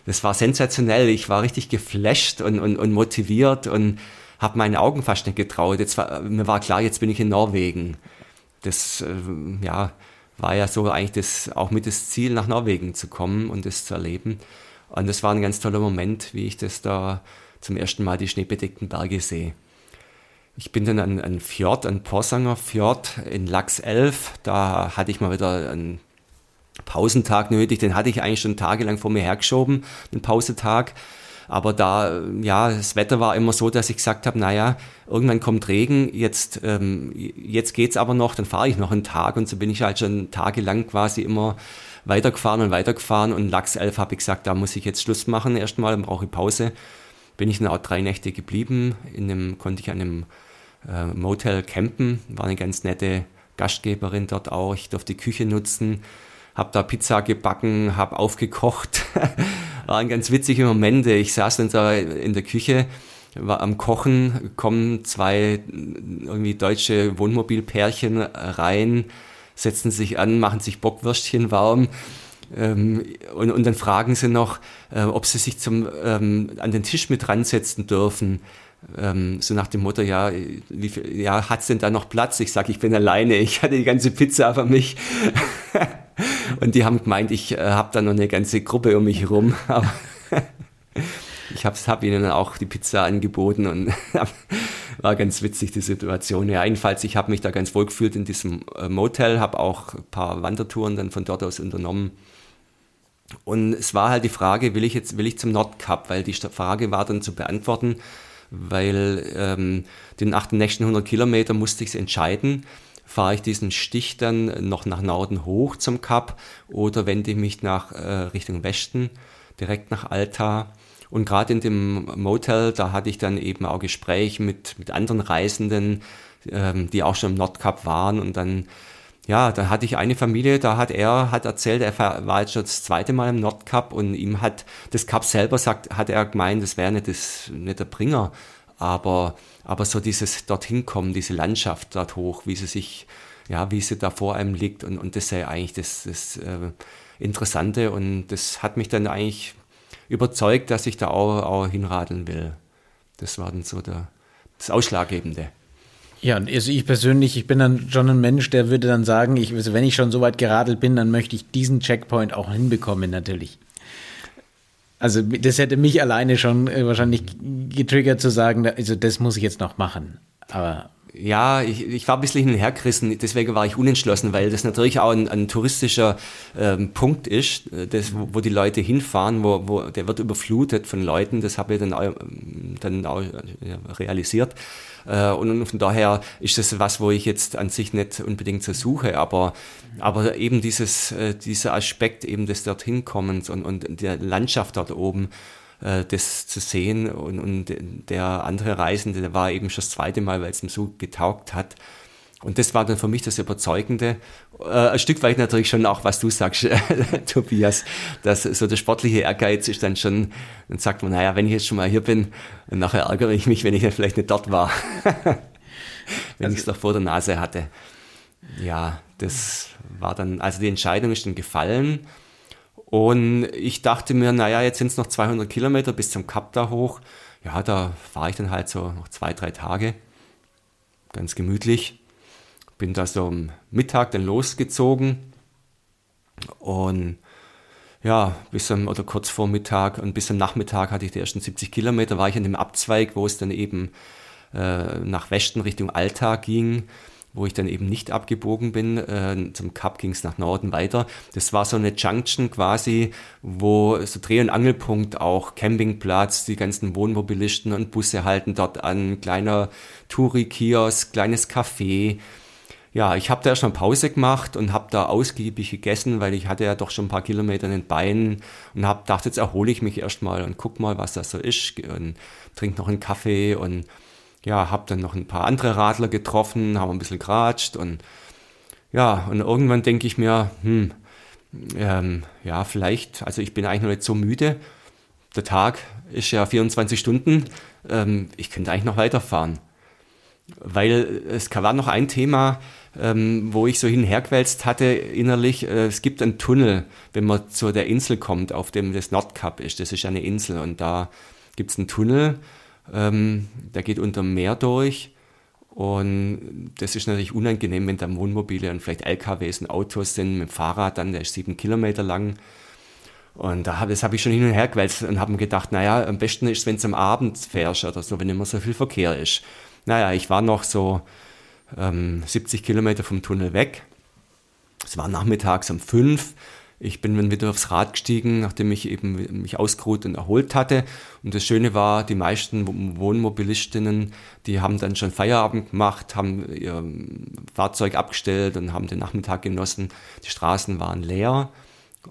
das war sensationell. Ich war richtig geflasht und, und, und motiviert und habe meinen Augen fast nicht getraut. Jetzt war, mir war klar, jetzt bin ich in Norwegen. Das äh, ja, war ja so eigentlich das, auch mit das Ziel, nach Norwegen zu kommen und das zu erleben. Und das war ein ganz toller Moment, wie ich das da zum ersten Mal die schneebedeckten Berge sehe. Ich bin dann an, an Fjord, an Porsanger Fjord in Lachs 11. Da hatte ich mal wieder einen Pausentag nötig. Den hatte ich eigentlich schon tagelang vor mir hergeschoben, den Pausetag. Aber da, ja, das Wetter war immer so, dass ich gesagt habe, naja, irgendwann kommt Regen, jetzt, ähm, jetzt geht's aber noch, dann fahre ich noch einen Tag und so bin ich halt schon tagelang quasi immer weitergefahren und weitergefahren und Lachs 11 habe ich gesagt, da muss ich jetzt Schluss machen erstmal, dann brauche ich Pause. Bin ich dann auch drei Nächte geblieben, in einem, konnte ich an einem äh, Motel campen, war eine ganz nette Gastgeberin dort auch, ich durfte die Küche nutzen, habe da Pizza gebacken, habe aufgekocht. Waren ganz witzige Momente. Ich saß dann da in der Küche, war am Kochen, kommen zwei irgendwie deutsche Wohnmobilpärchen rein, setzen sich an, machen sich Bockwürstchen warm. Ähm, und, und dann fragen sie noch, äh, ob sie sich zum, ähm, an den Tisch mit ransetzen dürfen. Ähm, so nach dem Motto, ja, wie viel, ja, hat's denn da noch Platz? Ich sage, ich bin alleine, ich hatte die ganze Pizza für mich. Und die haben gemeint, ich äh, habe da noch eine ganze Gruppe um mich herum. Aber ich habe hab ihnen auch die Pizza angeboten und war ganz witzig die Situation. Ja, jedenfalls, ich habe mich da ganz wohl gefühlt in diesem äh, Motel, habe auch ein paar Wandertouren dann von dort aus unternommen. Und es war halt die Frage, will ich jetzt, will ich zum Nordkap? Weil die Frage war dann zu beantworten, weil ähm, den nächsten 100 Kilometer musste ich es entscheiden fahre ich diesen Stich dann noch nach Norden hoch zum Kap oder wende ich mich nach äh, Richtung Westen, direkt nach Alta. Und gerade in dem Motel, da hatte ich dann eben auch Gespräche mit, mit anderen Reisenden, ähm, die auch schon im Nordkap waren und dann ja, dann hatte ich eine Familie, da hat er hat erzählt, er war jetzt schon das zweite Mal im Nordkap und ihm hat das Kap selber sagt, hat er gemeint, das wäre nicht, das, nicht der Bringer, aber aber so dieses dorthin kommen, diese Landschaft dort hoch, wie sie sich, ja, wie sie da vor einem liegt und, und das sei eigentlich das, das äh, Interessante und das hat mich dann eigentlich überzeugt, dass ich da auch, auch hinradeln will. Das war dann so der, das Ausschlaggebende. Ja, also ich persönlich, ich bin dann schon ein Mensch, der würde dann sagen, ich, also wenn ich schon so weit geradelt bin, dann möchte ich diesen Checkpoint auch hinbekommen, natürlich. Also das hätte mich alleine schon äh, wahrscheinlich getriggert zu sagen, also das muss ich jetzt noch machen. Aber ja, ich, ich war ein bisschen hin und her gerissen, deswegen war ich unentschlossen, weil das natürlich auch ein, ein touristischer ähm, Punkt ist, äh, das, wo, wo, die Leute hinfahren, wo, wo der wird überflutet von Leuten, das habe ich dann auch ähm, dann auch realisiert. Äh, und von daher ist das was, wo ich jetzt an sich nicht unbedingt so suche, aber, aber eben dieses, äh, dieser Aspekt eben des dorthin kommens und, und der Landschaft dort oben, äh, das zu sehen und, und der andere Reisende, der war eben schon das zweite Mal, weil es ihm so getaugt hat. Und das war dann für mich das Überzeugende. Äh, ein Stück weit natürlich schon auch, was du sagst, Tobias, dass so der sportliche Ehrgeiz ist dann schon, dann sagt man, naja, wenn ich jetzt schon mal hier bin, nachher ärgere ich mich, wenn ich dann vielleicht nicht dort war. wenn also, ich es doch vor der Nase hatte. Ja, das war dann, also die Entscheidung ist dann gefallen. Und ich dachte mir, naja, jetzt sind es noch 200 Kilometer bis zum Kap da hoch. Ja, da fahre ich dann halt so noch zwei, drei Tage. Ganz gemütlich. Bin da so am Mittag dann losgezogen. Und ja, bis am, oder kurz vor Mittag und bis am Nachmittag hatte ich die ersten 70 Kilometer, war ich an dem Abzweig, wo es dann eben äh, nach Westen Richtung Alltag ging wo ich dann eben nicht abgebogen bin. Äh, zum Cup ging es nach Norden weiter. Das war so eine Junction quasi, wo so Dreh- und Angelpunkt auch, Campingplatz, die ganzen Wohnmobilisten und Busse halten dort an, kleiner Touri-Kiosk, kleines Café. Ja, ich habe da mal Pause gemacht und habe da ausgiebig gegessen, weil ich hatte ja doch schon ein paar Kilometer in den Beinen und habe gedacht, jetzt erhole ich mich erstmal und guck mal, was das so ist und trinke noch einen Kaffee und ja, habe dann noch ein paar andere Radler getroffen, haben ein bisschen geratscht und ja, und irgendwann denke ich mir, hm, ähm, ja, vielleicht, also ich bin eigentlich noch nicht so müde. Der Tag ist ja 24 Stunden. Ähm, ich könnte eigentlich noch weiterfahren. Weil es war noch ein Thema, ähm, wo ich so hinherquälzt hatte innerlich. Äh, es gibt einen Tunnel, wenn man zu der Insel kommt, auf dem das Nordkap ist. Das ist eine Insel und da gibt es einen Tunnel ähm, der geht unter dem Meer durch. Und das ist natürlich unangenehm, wenn da Wohnmobile und vielleicht LKWs und Autos sind, mit dem Fahrrad dann, der ist sieben Kilometer lang. Und da hab, das habe ich schon hin und her gewälzt und habe mir gedacht, naja, am besten ist wenn es am Abend fährst oder so, wenn immer so viel Verkehr ist. Naja, ich war noch so ähm, 70 Kilometer vom Tunnel weg. Es war nachmittags um fünf. Ich bin dann wieder aufs Rad gestiegen, nachdem ich eben mich ausgeruht und erholt hatte. Und das Schöne war, die meisten Wohnmobilistinnen, die haben dann schon Feierabend gemacht, haben ihr Fahrzeug abgestellt und haben den Nachmittag genossen. Die Straßen waren leer.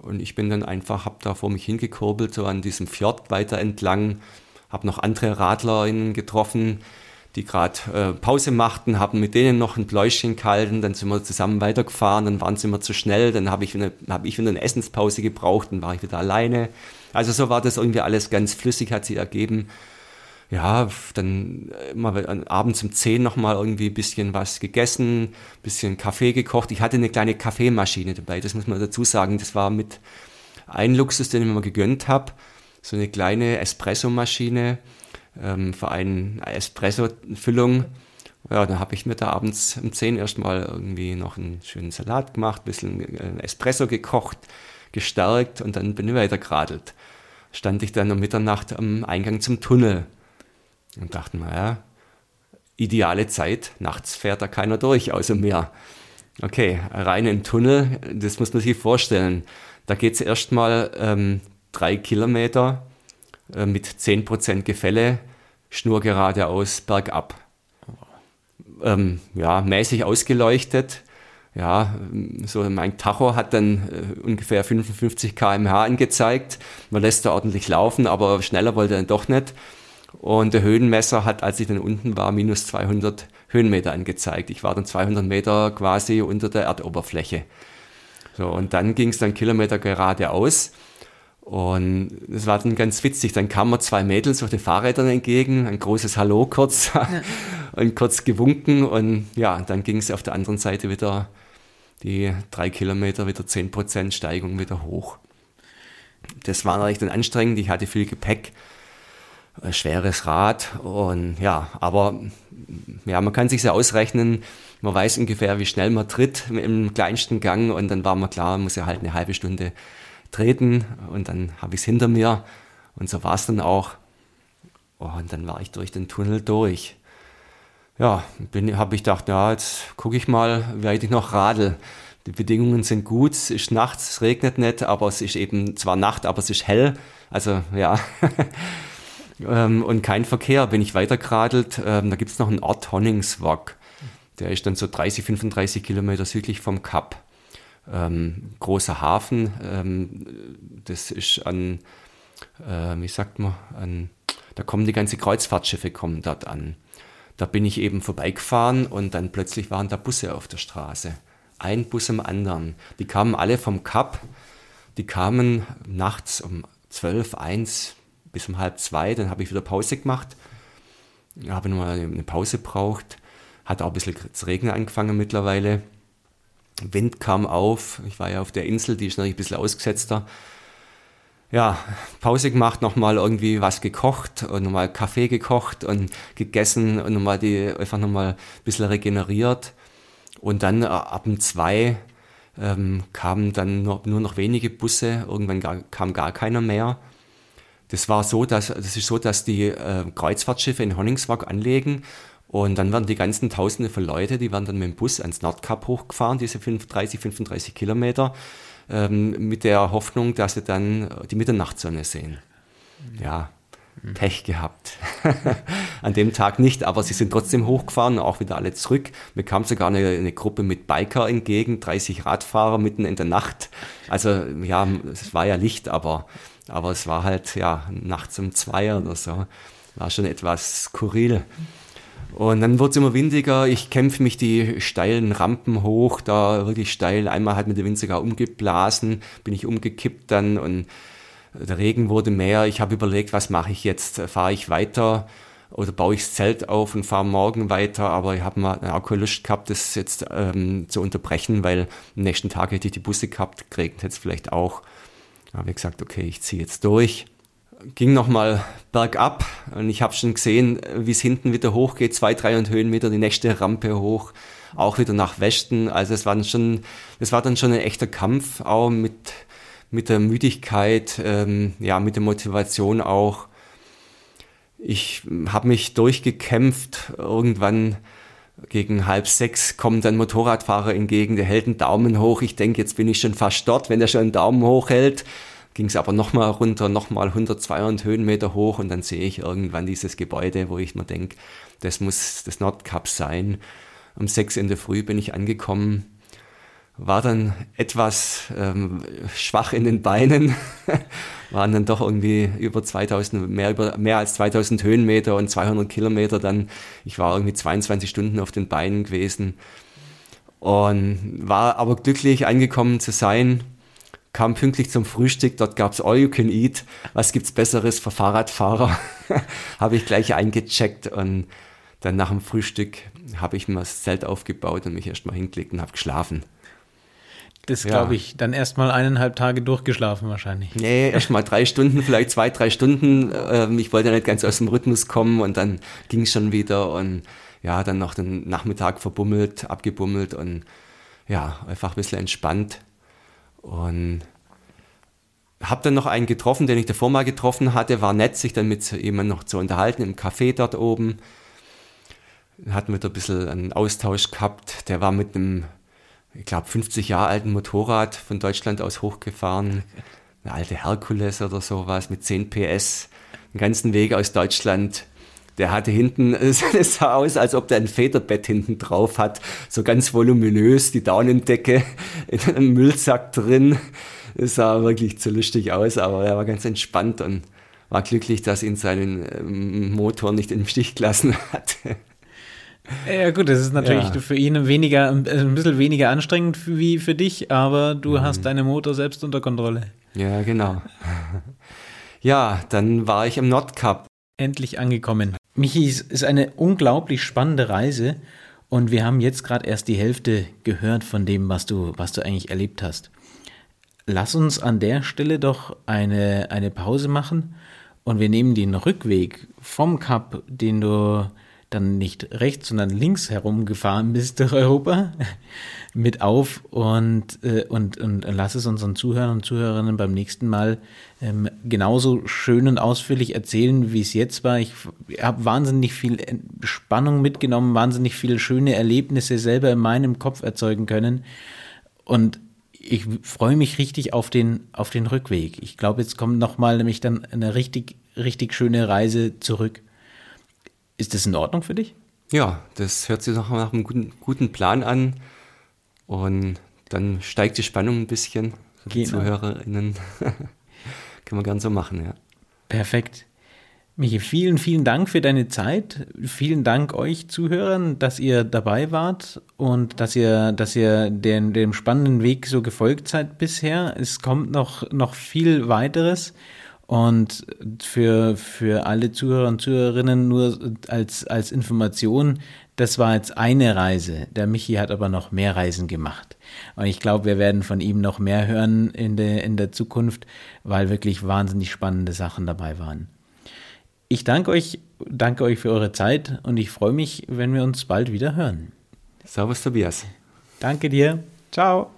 Und ich bin dann einfach, habe da vor mich hingekurbelt, so an diesem Fjord weiter entlang, habe noch andere Radlerinnen getroffen, die gerade äh, Pause machten, haben mit denen noch ein Bläuschen gehalten, dann sind wir zusammen weitergefahren, dann waren sie immer zu schnell, dann habe ich, hab ich wieder eine Essenspause gebraucht, dann war ich wieder alleine. Also so war das irgendwie alles ganz flüssig, hat sich ergeben. Ja, dann immer abends um 10 nochmal irgendwie ein bisschen was gegessen, ein bisschen Kaffee gekocht. Ich hatte eine kleine Kaffeemaschine dabei, das muss man dazu sagen. Das war mit ein Luxus, den ich mir gegönnt habe. So eine kleine Espresso-Maschine ähm, für eine Espresso-Füllung. Ja, dann habe ich mir da abends um 10 erstmal irgendwie noch einen schönen Salat gemacht, ein bisschen äh, Espresso gekocht, gestärkt und dann bin ich weiter geradelt. Stand ich dann um Mitternacht am Eingang zum Tunnel und dachte mir, ja, ideale Zeit, nachts fährt da keiner durch, außer mir. Okay, rein in den Tunnel, das muss man sich vorstellen. Da geht es erstmal ähm, drei Kilometer äh, mit 10% Gefälle, Schnur geradeaus, bergab. Ähm, ja, mäßig ausgeleuchtet. Ja, so mein Tacho hat dann äh, ungefähr 55 km/h angezeigt. Man lässt da ordentlich laufen, aber schneller wollte er dann doch nicht. Und der Höhenmesser hat, als ich dann unten war, minus 200 Höhenmeter angezeigt. Ich war dann 200 Meter quasi unter der Erdoberfläche. So, und dann ging es dann Kilometer geradeaus. Und das war dann ganz witzig. Dann kamen mir zwei Mädels auf den Fahrrädern entgegen, ein großes Hallo kurz ja. und kurz gewunken. Und ja, dann ging es auf der anderen Seite wieder die drei Kilometer, wieder zehn Prozent Steigung wieder hoch. Das war natürlich dann anstrengend. Ich hatte viel Gepäck, ein schweres Rad und ja, aber ja, man kann sich ja ausrechnen. Man weiß ungefähr, wie schnell man tritt im kleinsten Gang und dann war mir klar, man muss ja halt eine halbe Stunde treten und dann habe ich es hinter mir und so war es dann auch. Und dann war ich durch den Tunnel durch. Ja, habe ich gedacht, ja, jetzt gucke ich mal, wie weit ich noch radel. Die Bedingungen sind gut, es ist nachts, es regnet nicht, aber es ist eben zwar Nacht, aber es ist hell. Also ja, ähm, und kein Verkehr. Bin ich weitergeradelt, ähm, da gibt es noch einen Ort Honningswag. Der ist dann so 30, 35 Kilometer südlich vom Kap. Ähm, großer Hafen, ähm, das ist an, äh, wie sagt man, an, da kommen die ganzen Kreuzfahrtschiffe kommen dort an. Da bin ich eben vorbeigefahren und dann plötzlich waren da Busse auf der Straße. Ein Bus am anderen. Die kamen alle vom Kap. Die kamen nachts um 12, 1 bis um halb zwei. Dann habe ich wieder Pause gemacht. Habe nochmal eine Pause braucht. Hat auch ein bisschen zu regnen angefangen mittlerweile. Wind kam auf. Ich war ja auf der Insel, die ist natürlich ein bisschen ausgesetzter ja, Pause gemacht, nochmal irgendwie was gekocht und nochmal Kaffee gekocht und gegessen und nochmal die, einfach nochmal ein bisschen regeneriert. Und dann äh, ab um zwei ähm, kamen dann nur, nur noch wenige Busse, irgendwann gar, kam gar keiner mehr. Das war so, dass, das ist so, dass die äh, Kreuzfahrtschiffe in Honningswag anlegen und dann werden die ganzen Tausende von Leute, die werden dann mit dem Bus ans Nordkap hochgefahren, diese 35, 35 Kilometer ähm, mit der Hoffnung, dass sie dann die Mitternachtssonne sehen. Ja, Pech gehabt. An dem Tag nicht, aber sie sind trotzdem hochgefahren, auch wieder alle zurück. Mir kam sogar eine, eine, Gruppe mit Biker entgegen, 30 Radfahrer mitten in der Nacht. Also ja, es war ja Licht, aber, aber es war halt ja nachts um zwei oder so. War schon etwas skurril. Und dann wurde es immer windiger. Ich kämpfe mich die steilen Rampen hoch, da wirklich steil. Einmal hat mir der Wind sogar umgeblasen, bin ich umgekippt dann und der Regen wurde mehr. Ich habe überlegt, was mache ich jetzt? Fahre ich weiter oder baue ich das Zelt auf und fahre morgen weiter? Aber ich habe mal auch keine Lust gehabt, das jetzt ähm, zu unterbrechen, weil am nächsten Tag hätte ich die Busse gehabt, geregnet es vielleicht auch. Da habe ich gesagt, okay, ich ziehe jetzt durch ging nochmal bergab und ich habe schon gesehen, wie es hinten wieder hochgeht, zwei, drei und Höhenmeter, die nächste Rampe hoch, auch wieder nach Westen. Also es war dann schon, es war dann schon ein echter Kampf, auch mit, mit der Müdigkeit, ähm, ja, mit der Motivation auch. Ich habe mich durchgekämpft, irgendwann gegen halb sechs kommt ein Motorradfahrer entgegen, der hält einen Daumen hoch. Ich denke, jetzt bin ich schon fast dort, wenn er schon einen Daumen hoch hält ging es aber nochmal runter, nochmal 100, 200 Höhenmeter hoch und dann sehe ich irgendwann dieses Gebäude, wo ich mir denke, das muss das Nordkap sein. Um sechs in der Früh bin ich angekommen, war dann etwas ähm, schwach in den Beinen, waren dann doch irgendwie über 2000, mehr, über, mehr als 2000 Höhenmeter und 200 Kilometer dann. Ich war irgendwie 22 Stunden auf den Beinen gewesen und war aber glücklich angekommen zu sein kam pünktlich zum Frühstück, dort gab es All You Can Eat. Was gibt's Besseres für Fahrradfahrer? habe ich gleich eingecheckt und dann nach dem Frühstück habe ich mir das Zelt aufgebaut und mich erstmal hingelegt und habe geschlafen. Das glaube ich, dann erstmal eineinhalb Tage durchgeschlafen wahrscheinlich. Nee, erstmal drei Stunden, vielleicht zwei, drei Stunden. Ähm, ich wollte ja nicht ganz aus dem Rhythmus kommen und dann ging es schon wieder und ja, dann noch den Nachmittag verbummelt, abgebummelt und ja, einfach ein bisschen entspannt und habe dann noch einen getroffen, den ich davor mal getroffen hatte. War nett, sich dann mit jemandem noch zu unterhalten im Café dort oben. Hatten wir da ein bisschen einen Austausch gehabt. Der war mit einem, ich glaube, 50 Jahre alten Motorrad von Deutschland aus hochgefahren. Eine alte Herkules oder sowas mit 10 PS. Den ganzen Weg aus Deutschland der hatte hinten, es sah aus, als ob der ein Federbett hinten drauf hat, so ganz voluminös, die Daunendecke in einem Müllsack drin. Es sah wirklich zu lustig aus, aber er war ganz entspannt und war glücklich, dass ihn seinen ähm, Motor nicht im Stich gelassen hat. Ja gut, das ist natürlich ja. für ihn weniger, ein bisschen weniger anstrengend wie für dich, aber du mhm. hast deinen Motor selbst unter Kontrolle. Ja, genau. Ja, dann war ich im Nordkap. Endlich angekommen. Michi, es ist eine unglaublich spannende Reise und wir haben jetzt gerade erst die Hälfte gehört von dem, was du, was du eigentlich erlebt hast. Lass uns an der Stelle doch eine, eine Pause machen und wir nehmen den Rückweg vom Kap, den du dann nicht rechts, sondern links herumgefahren bist durch Europa, mit auf und, äh, und, und lass es unseren Zuhörern und Zuhörerinnen beim nächsten Mal ähm, genauso schön und ausführlich erzählen, wie es jetzt war. Ich habe wahnsinnig viel Spannung mitgenommen, wahnsinnig viele schöne Erlebnisse selber in meinem Kopf erzeugen können. Und ich freue mich richtig auf den, auf den Rückweg. Ich glaube, jetzt kommt nochmal nämlich dann eine richtig, richtig schöne Reise zurück. Ist das in Ordnung für dich? Ja, das hört sich nach, nach einem guten, guten Plan an. Und dann steigt die Spannung ein bisschen. Genau. ZuhörerInnen. Können wir gern so machen, ja. Perfekt. Michi, vielen, vielen Dank für deine Zeit. Vielen Dank euch Zuhörern, dass ihr dabei wart und dass ihr, dass ihr den, dem spannenden Weg so gefolgt seid bisher. Es kommt noch, noch viel weiteres. Und für, für alle Zuhörer und Zuhörerinnen nur als, als Information, das war jetzt eine Reise. Der Michi hat aber noch mehr Reisen gemacht. Und ich glaube, wir werden von ihm noch mehr hören in der, in der Zukunft, weil wirklich wahnsinnig spannende Sachen dabei waren. Ich danke euch, danke euch für eure Zeit und ich freue mich, wenn wir uns bald wieder hören. Servus, Tobias. Danke dir. Ciao.